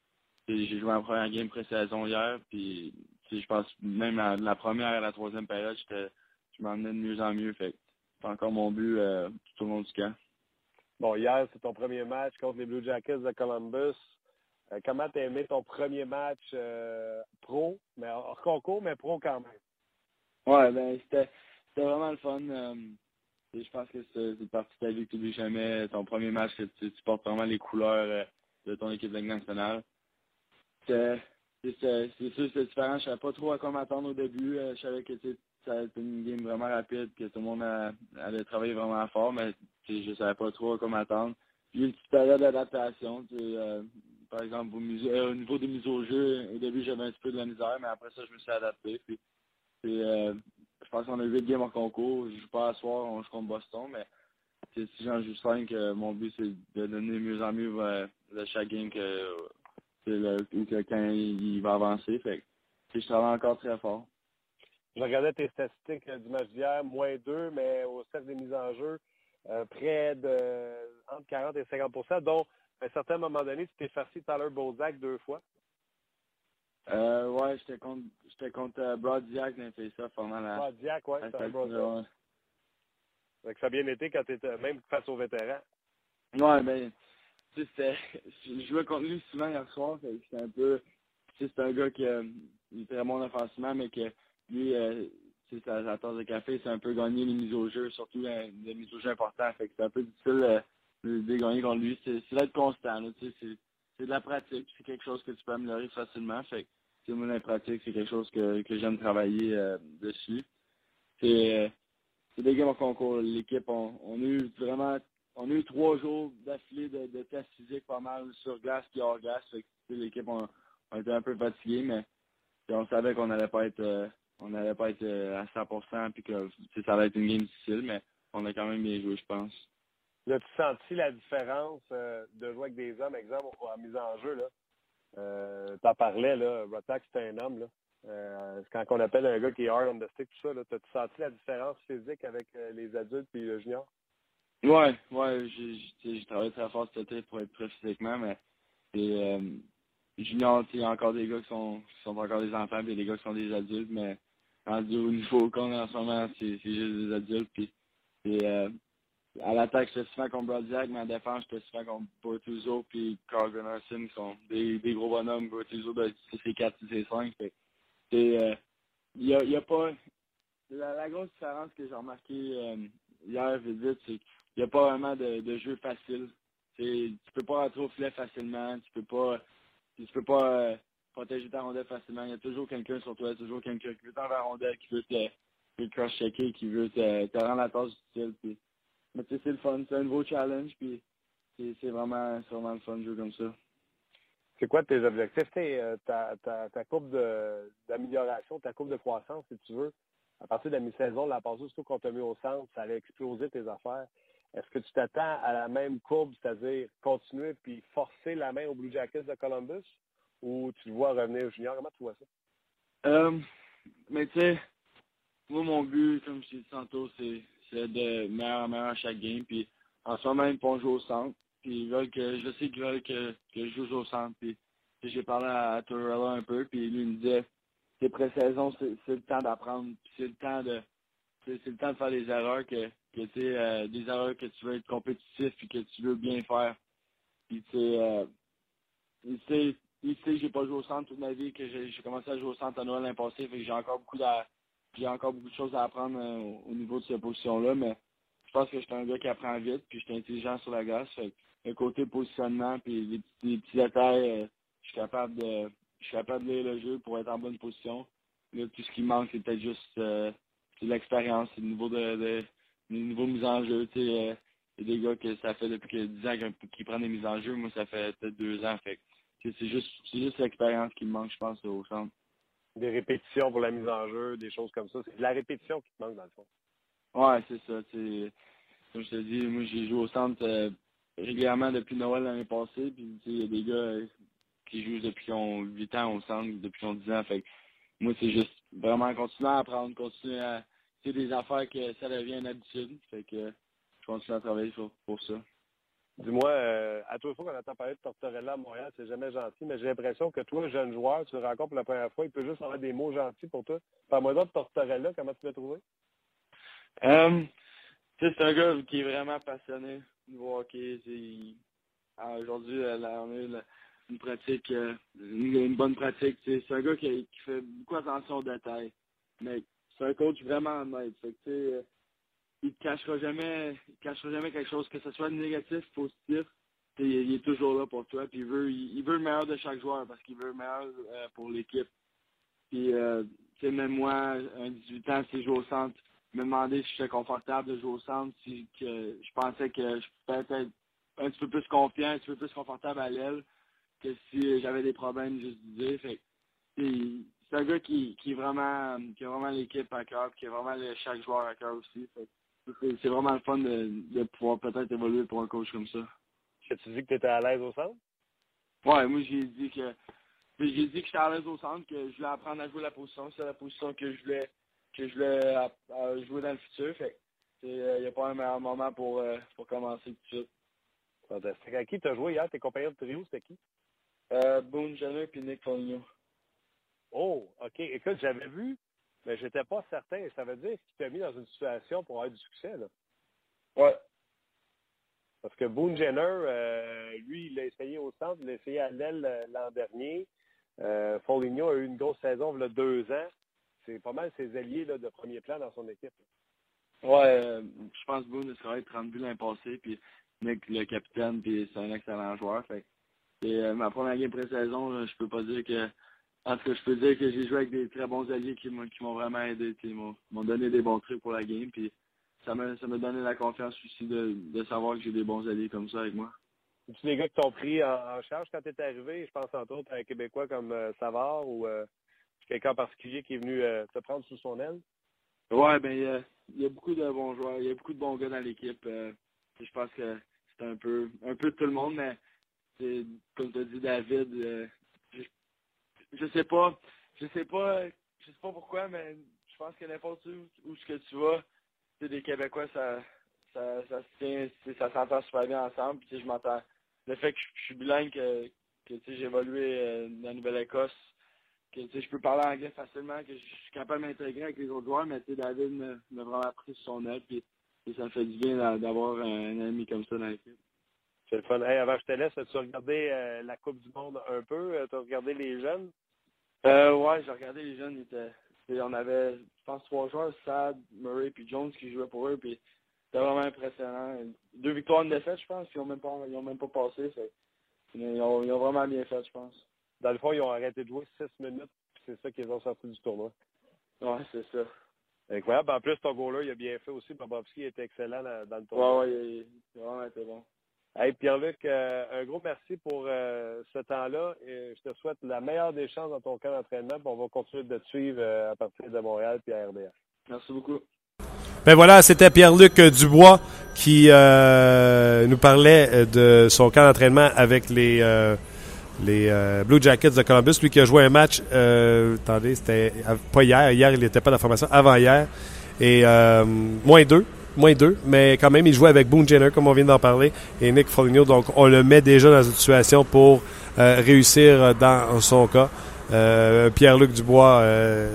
j'ai joué en première game pré-saison hier. Puis je pense même la, la première et la troisième période, je m'en de mieux en mieux. Fait c'est encore mon but euh, tout au long du camp. Bon, hier, c'est ton premier match contre les Blue Jackets de Columbus. Euh, comment t'as aimé ton premier match euh, pro, mais hors concours, mais pro quand même? Ouais, ben c'était c'était vraiment le fun. Euh, je pense que c'est une partie de ta vie que tu n'oublies jamais. Ton premier match, que tu, tu, portes vraiment les couleurs de ton équipe de nationale. C'est sûr c'est différent. Je savais pas trop à quoi m'attendre au début. je savais que ça allait être une game vraiment rapide, que tout le monde a, allait travailler vraiment fort, mais je savais pas trop à quoi m'attendre. Puis une petite période d'adaptation. Euh, par exemple, au, euh, au, niveau des mises au jeu, au début j'avais un petit peu de la misère, mais après ça, je me suis adapté. Puis, euh, je pense qu'on a 8 games en concours. Je joue pas à soir, on joue contre Boston, mais si j'en joue 5, euh, mon but c'est de donner mieux en mieux de chaque game que, le, que quand il, va avancer. Fait je travaille encore très fort. Je regardais tes statistiques du match d'hier, moins 2, mais au cercle des mises en jeu, euh, près de entre 40 et 50% dont à un certain moment donné, tu t'es farci Tyler Bozak deux fois. Euh, ouais, j'étais contre, j'étais contre Brodziak dans fait ça pendant la. Brodziak, ouais, c'est un Brodziak. Ouais. Ça a bien été quand tu étais même face aux vétérans. Ouais, ben, tu sais, je jouais contre lui souvent hier soir, c'était un peu, tu sais, c'est un gars qui euh, il très bon offensivement, mais que lui, euh, sa, sa tasse de café, c'est un peu gagner les mises au jeu, surtout euh, les mises au jeu importantes. Fait que c'est un peu difficile euh, de, de gagner contre lui. C'est d'être constant. C'est de la pratique. C'est quelque chose que tu peux améliorer facilement. Fait que moi, la pratique, c'est quelque chose que, que j'aime travailler euh, dessus. C'est euh, des games en concours. L'équipe, on, on a eu vraiment on a eu trois jours d'affilée de, tests physiques pas mal sur glace et hors glace. Fait que, l'équipe, on, on était un peu fatigué, mais on savait qu'on n'allait pas être euh, on n'allait pas être euh, à 100% puis que tu ça allait être une game difficile, mais on a quand même bien joué, je pense. As-tu senti la différence euh, de jouer avec des hommes, exemple, en mise en jeu, là? Euh, T'en parlais, là, Rotak, c'est un homme, là. Euh, quand on appelle un gars qui est hard on the stick, tout ça, là, t'as-tu senti la différence physique avec les adultes et le junior? Ouais, ouais, j'ai travaillé très fort cet été pour être prêt physiquement, mais et, junior, il y a encore des gars qui sont, qui sont encore des enfants, a des gars qui sont des adultes, mais rendu au niveau est en ce moment, c'est juste des adultes. Puis, et, euh, à l'attaque, j'étais souvent contre Brodziak, mais en défense, j'étais souvent contre Bortuzzo puis Carl Gunnarsson, qui sont des, gros bonhommes. Bortuzzo, c'est 4, c'est 5. Fait, c'est, euh, il y a, y a pas... La, grosse différence que j'ai remarqué euh, hier, vite, c'est qu'il n'y a pas vraiment de, de jeu facile. C'est, tu peux pas rentrer au filet facilement, tu peux pas tu peux pas euh, protéger ta rondelle facilement. Il y a toujours quelqu'un sur toi, toujours quelqu'un qui veut t'enlever la rondelle, qui veut te, te cross-checker, qui veut te, rendre la tâche difficile. Puis, mais tu sais, c'est le fun, c'est un nouveau challenge, puis c'est, vraiment, vraiment le fun de jouer comme ça. C'est quoi tes objectifs? Euh, ta, ta, courbe d'amélioration, ta courbe de croissance, si tu veux, à partir de la mi-saison, la passée, surtout qu'on t'a mis au centre, ça allait exploser tes affaires. Est-ce que tu t'attends à la même courbe, c'est-à-dire continuer puis forcer la main aux Blue Jackets de Columbus, ou tu le vois revenir junior? Comment tu vois ça? Euh, mais tu sais, moi, mon but, comme je t'ai dit tantôt, c'est, c'est de meilleur en meilleur à chaque game. Puis en ce moment, ils vont jouer au centre. Puis ils veulent que, je sais qu'ils veulent que, que je joue au centre. Puis, j'ai parlé à, Torella un peu, puis lui il me disait, c'est pré-saison, c'est, c'est le temps d'apprendre. Puis c'est le temps de, c'est, c'est le temps de faire des erreurs que, que tu euh, des erreurs que tu veux être compétitif puis que tu veux bien faire. Puis tu sais, euh, il sait que j'ai pas joué au centre toute ma vie, que j'ai, commencé à jouer au centre à Noël l'an passé, fait que j'ai encore beaucoup j'ai encore beaucoup de choses à apprendre euh, au- au niveau de cette position-là, mais je pense que je suis un gars qui apprend vite, puis je suis intelligent sur la glace. Fait le côté positionnement, puis les petits, détails, euh, je suis capable de je suis capable de lire le jeu pour être en bonne position. Là, tout ce qui manque, c'est peut-être juste euh, l'expérience, le niveau de, de mise en jeu. Tu sais, il y a des gars que ça fait depuis que 10 ans qu'ils- prennent des mises en jeu. Moi, ça fait peut-être deux ans. Fait tu sais, c'est juste c'est juste l'expérience qui me manque, je pense, au centre. Des répétitions pour la mise en jeu, des choses comme ça. C'est de la répétition qui te manque, dans le fond. Ouais, c'est ça. Comme je te dis, moi j'ai joué au centre euh, régulièrement depuis Noël l'année passée. Puis il y a des gars euh, qui jouent depuis qu'ils ont 8 ans au centre, depuis qu'ils ont 10 ans. Fait que moi, c'est juste vraiment continuer à apprendre, continuer à. C'est des affaires que ça devient une habitude. Fait que je continue à travailler pour ça. Dis-moi, euh, à tous les fois qu'on entend parler de Tortorella à Montréal, c'est jamais gentil, mais j'ai l'impression que toi, jeune joueur, tu le rencontres pour la première fois, il peut juste avoir des mots gentils pour toi. Parle-moi de Tortorella, comment tu l'as trouvé? Sais, c'est un gars qui est vraiment passionné hockey. Tu sais, il- ah, Aujourd'hui, euh, on a eu une pratique, euh, une, bonne pratique. C'est un gars qui, fait beaucoup attention aux détails. Mais c'est un coach vraiment honnête. Fait il cachera jamais, il cachera jamais quelque chose, que ce soit négatif, positif. Il, est toujours là pour toi. Puis il veut, il, veut le meilleur de chaque joueur parce qu'il veut le meilleur euh, pour l'équipe. Puis, euh, tu sais, même moi, un 18 ans, si je joue au centre, me demander si j'étais confortable de jouer au centre, si je pensais que je pouvais être un petit peu plus confiant, un petit peu plus confortable à l'aile que si j'avais des problèmes juste d'idée. Fait c'est un gars qui, qui est vraiment qui a vraiment l'équipe à cœur, qui a vraiment chaque joueur à cœur aussi. C'est vraiment le fun de, de pouvoir peut-être évoluer pour un coach comme ça. Que tu dis que tu étais à l'aise au centre? Ouais, moi j'ai dit que j'ai dit que j'étais à l'aise au centre, que je voulais apprendre à jouer la position, c'est la position que je voulais que je voulais à- à jouer dans le futur. Fait il n'y a pas un meilleur moment pour, euh, pour commencer tout de suite. Fantastique. À qui t'as joué hier? Tes compagnons de trio, c'était qui? Euh, Boone Jenner puis Nick Foligno. Oh, OK. Écoute, j'avais vu, mais j'étais pas certain. Ça veut dire qu'il t'a mis dans une situation pour avoir du succès, là. Ouais. Parce que Boone Jenner, euh, lui, il l'a essayé au centre, il l'a essayé à l'aile euh, l'an dernier. Euh, Foligno a eu une grosse saison il y a deux ans. C'est pas mal ses alliés là, de premier plan dans son équipe. Ouais, euh, je pense que Boone sera 30 buts l'an passé, puis Nick le capitaine, puis c'est un excellent joueur. Fait euh, ma première game pré-saison, je peux pas dire que en tout cas, je peux dire que j'ai joué avec des très bons alliés qui m'ont qui m'ont vraiment aidé. tu Ils m'ont donné des bons trucs pour la game. Puis ça m'a ça donné la confiance aussi de, de savoir que j'ai des bons alliés comme ça avec moi. C'est les gars qui t'ont pris en, en charge quand tu es arrivé? Je pense entre autres à un Québécois comme euh, Savard ou euh, quelqu'un en particulier qui est venu euh, te prendre sous son aile? Ouais, ben il y a, il y a beaucoup de bons joueurs, il y a beaucoup de bons gars dans l'équipe. je pense que c'est un peu un peu de tout le monde, mais c'est comme tu as dit David, je, sais pas, je sais pas, je sais pas pourquoi, mais je pense que n'importe où, où ce que tu vas, sais, des Québécois, ça ça, ça ça s'entend super bien ensemble. Puis, je m'entends. Le fait que je, suis bilingue, que, que j'ai évolué euh, dans la Nouvelle-Écosse, que je peux parler anglais facilement, que je suis capable de m'intégrer avec les autres joueurs, mais David m'a vraiment pris sur son aile, puis puis ça me fait du bien d'a- d'avoir un, ami comme ça dans l'équipe. C'est le fun. Avant que je te laisse, as-tu regardé euh, la Coupe du Monde un peu? Tu as regardé les jeunes? Euh, ouais, j'ai regardé les jeunes, ils étaient, on avait, je pense, trois joueurs, Sad, Murray puis Jones qui jouaient pour eux, puis c'était vraiment impressionnant. Deux victoires, une défaite, je pense, ils ont même pas, ils ont même pas passé, fait, ils, ont, ils ont vraiment bien fait, je pense. Dans le fond, ils ont arrêté de jouer six minutes, puis c'est ça qu'ils ont sorti du tournoi. Ouais, c'est ça. Incroyable. En plus, ton goaler, il a bien fait aussi. Bobovski était excellent dans, dans le Ouais, tournoi. ouais, il, il a vraiment été bon. Hey, Pierre-Luc, euh, un gros merci pour euh, ce temps-là. Et je te souhaite la meilleure des chances dans ton camp d'entraînement. On va continuer de te suivre euh, à partir de Montréal puis à RDS. Merci beaucoup. Ben voilà, c'était Pierre-Luc Dubois qui euh, nous parlait de son camp d'entraînement avec les euh, les euh, Blue Jackets de Columbus. Lui qui a joué un match, euh, attendez, c'était pas hier, hier il n'était pas dans la formation, avant hier, et euh, moins deux, moins deux, mais quand même il jouait avec Boone Jenner comme on vient d'en parler et Nick Foligno, donc on le met déjà dans une situation pour euh, réussir dans son cas. Euh, Pierre-Luc Dubois. euh,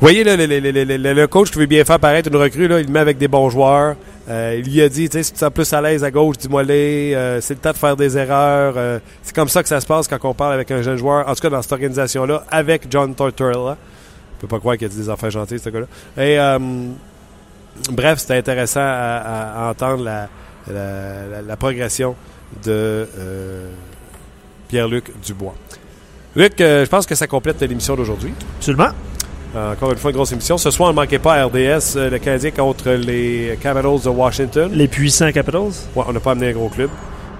vous voyez, là, le, le- le- le- coach qui veut bien faire paraître une recrue, là, il le met avec des bons joueurs. Euh, il lui a dit, tu sais, si tu plus à l'aise à gauche, dis-moi les. Euh, c'est le temps de faire des erreurs. Euh, c'est comme ça que ça se passe quand on parle avec un jeune joueur. En tout cas, dans cette organisation-là, avec John Tortorella. Je peux pas croire qu'il a des affaires gentilles, ce gars-là. Et euh, bref, c'était intéressant à, à entendre la, la, la- la progression de euh, Pierre-Luc Dubois. Luc, euh, je pense que ça complète l'émission d'aujourd'hui. Absolument. Euh, encore une fois, une grosse émission. Ce soir, ne manquez pas à RDS, le Canadien contre les Capitals de Washington. Les puissants Capitals. Ouais, on n'a pas amené un gros club.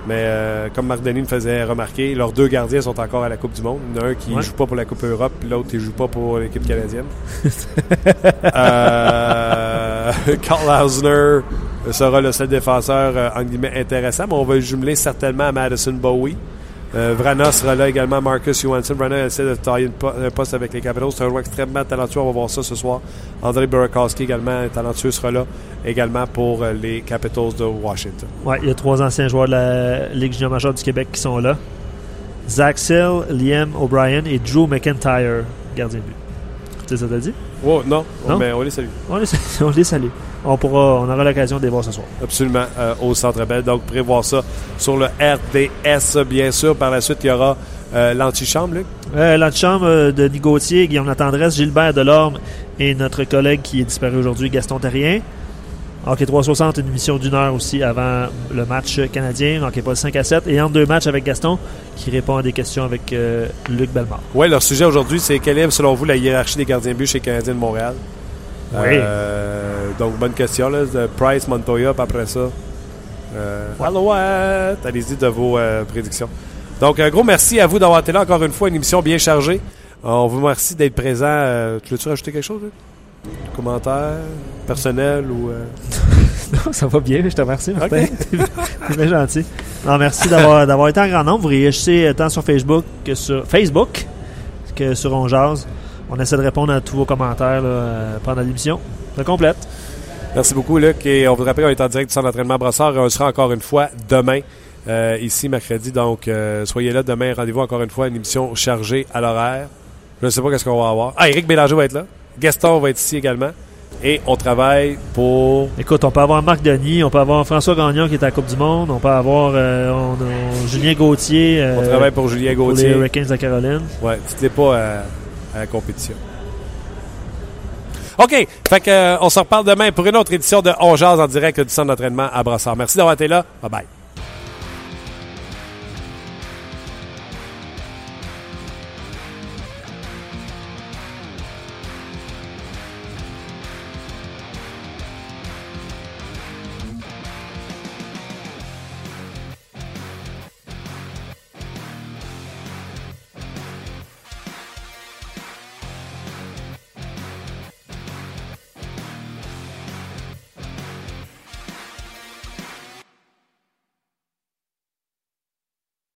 Mais euh, comme Marc Denis me faisait remarquer, leurs deux gardiens sont encore à la Coupe du Monde. Il y en a un qui ne Ouais. joue pas pour la Coupe Europe, puis l'autre qui ne joue pas pour l'équipe canadienne. euh, Carl Hausner sera le seul défenseur euh, en guillemets intéressant, mais on va le jumeler certainement à Madison Bowie. Euh, Vrana sera là également, Marcus Johansson. Vrana essaie de tailler une po- un poste avec les Capitals. C'est un joueur extrêmement talentueux. On va voir ça ce soir. André Burakovsky également talentueux sera là également pour euh, les Capitals de Washington. Ouais, il y a trois anciens joueurs de la Ligue junior majeure du Québec qui sont là. Zach Sill, Liam O'Brien et Drew McIntyre, gardien de but. C'est ça que t'as dit? Oh, non, Non? mais on les salue. On les, on les salue. On, pourra, on aura l'occasion de les voir ce soir. Absolument, euh, au Centre Bell. Donc, prévoir ça sur le RDS, bien sûr. Par la suite, il y aura euh, l'antichambre, Luc? Euh, L'antichambre de Denis Gauthier, Guillaume Latendresse, Gilbert Delorme et notre collègue qui est disparu aujourd'hui, Gaston Terrien. Hockey 360, une émission d'une heure aussi avant le match canadien. Hockey pas le 5 à 7. Et entre deux matchs avec Gaston qui répond à des questions avec euh, Luc Bellemare. Oui, leur sujet aujourd'hui, c'est quelle est, selon vous, la hiérarchie des gardiens de but chez les Canadiens de Montréal? Oui. Euh, donc, bonne question. Là, Price, Montoya, après ça. Euh! Allez-y de vos euh, prédictions. Donc, un gros merci à vous d'avoir été là encore une fois. Une émission bien chargée. On vous remercie d'être présent. Euh, tu veux-tu rajouter quelque chose? Luc? Commentaire personnel ou. euh? Non, ça va bien, je te remercie, Martin. C'est bien gentil. Non, merci d'avoir été en grand nombre. Vous réagissez tant sur Facebook que sur Facebook que sur On. On essaie de répondre à tous vos commentaires là, euh, pendant l'émission. Ça complète. Merci beaucoup, Luc. Et on vous rappelle qu'on est en direct du centre d'entraînement Brossard et on sera encore une fois demain, euh, ici, mercredi. Donc, euh, soyez là demain. Rendez-vous encore une fois, une émission chargée à l'horaire. Je ne sais pas qu'est-ce qu'on va avoir. Ah, Éric Bélanger va être là. Gaston va être ici également. Et on travaille pour... Écoute, on peut avoir Marc Denis, on peut avoir François Gagnon qui est à la Coupe du Monde, on peut avoir euh, on Julien Gauthier. On travaille pour Julien pour Gauthier. les Hurricanes de Caroline. Ouais, dites-les pas à, la compétition. OK. Fait que, euh, on se reparle demain pour une autre édition de On Jase en direct du centre d'entraînement à Brossard. Merci d'avoir été là. Bye bye.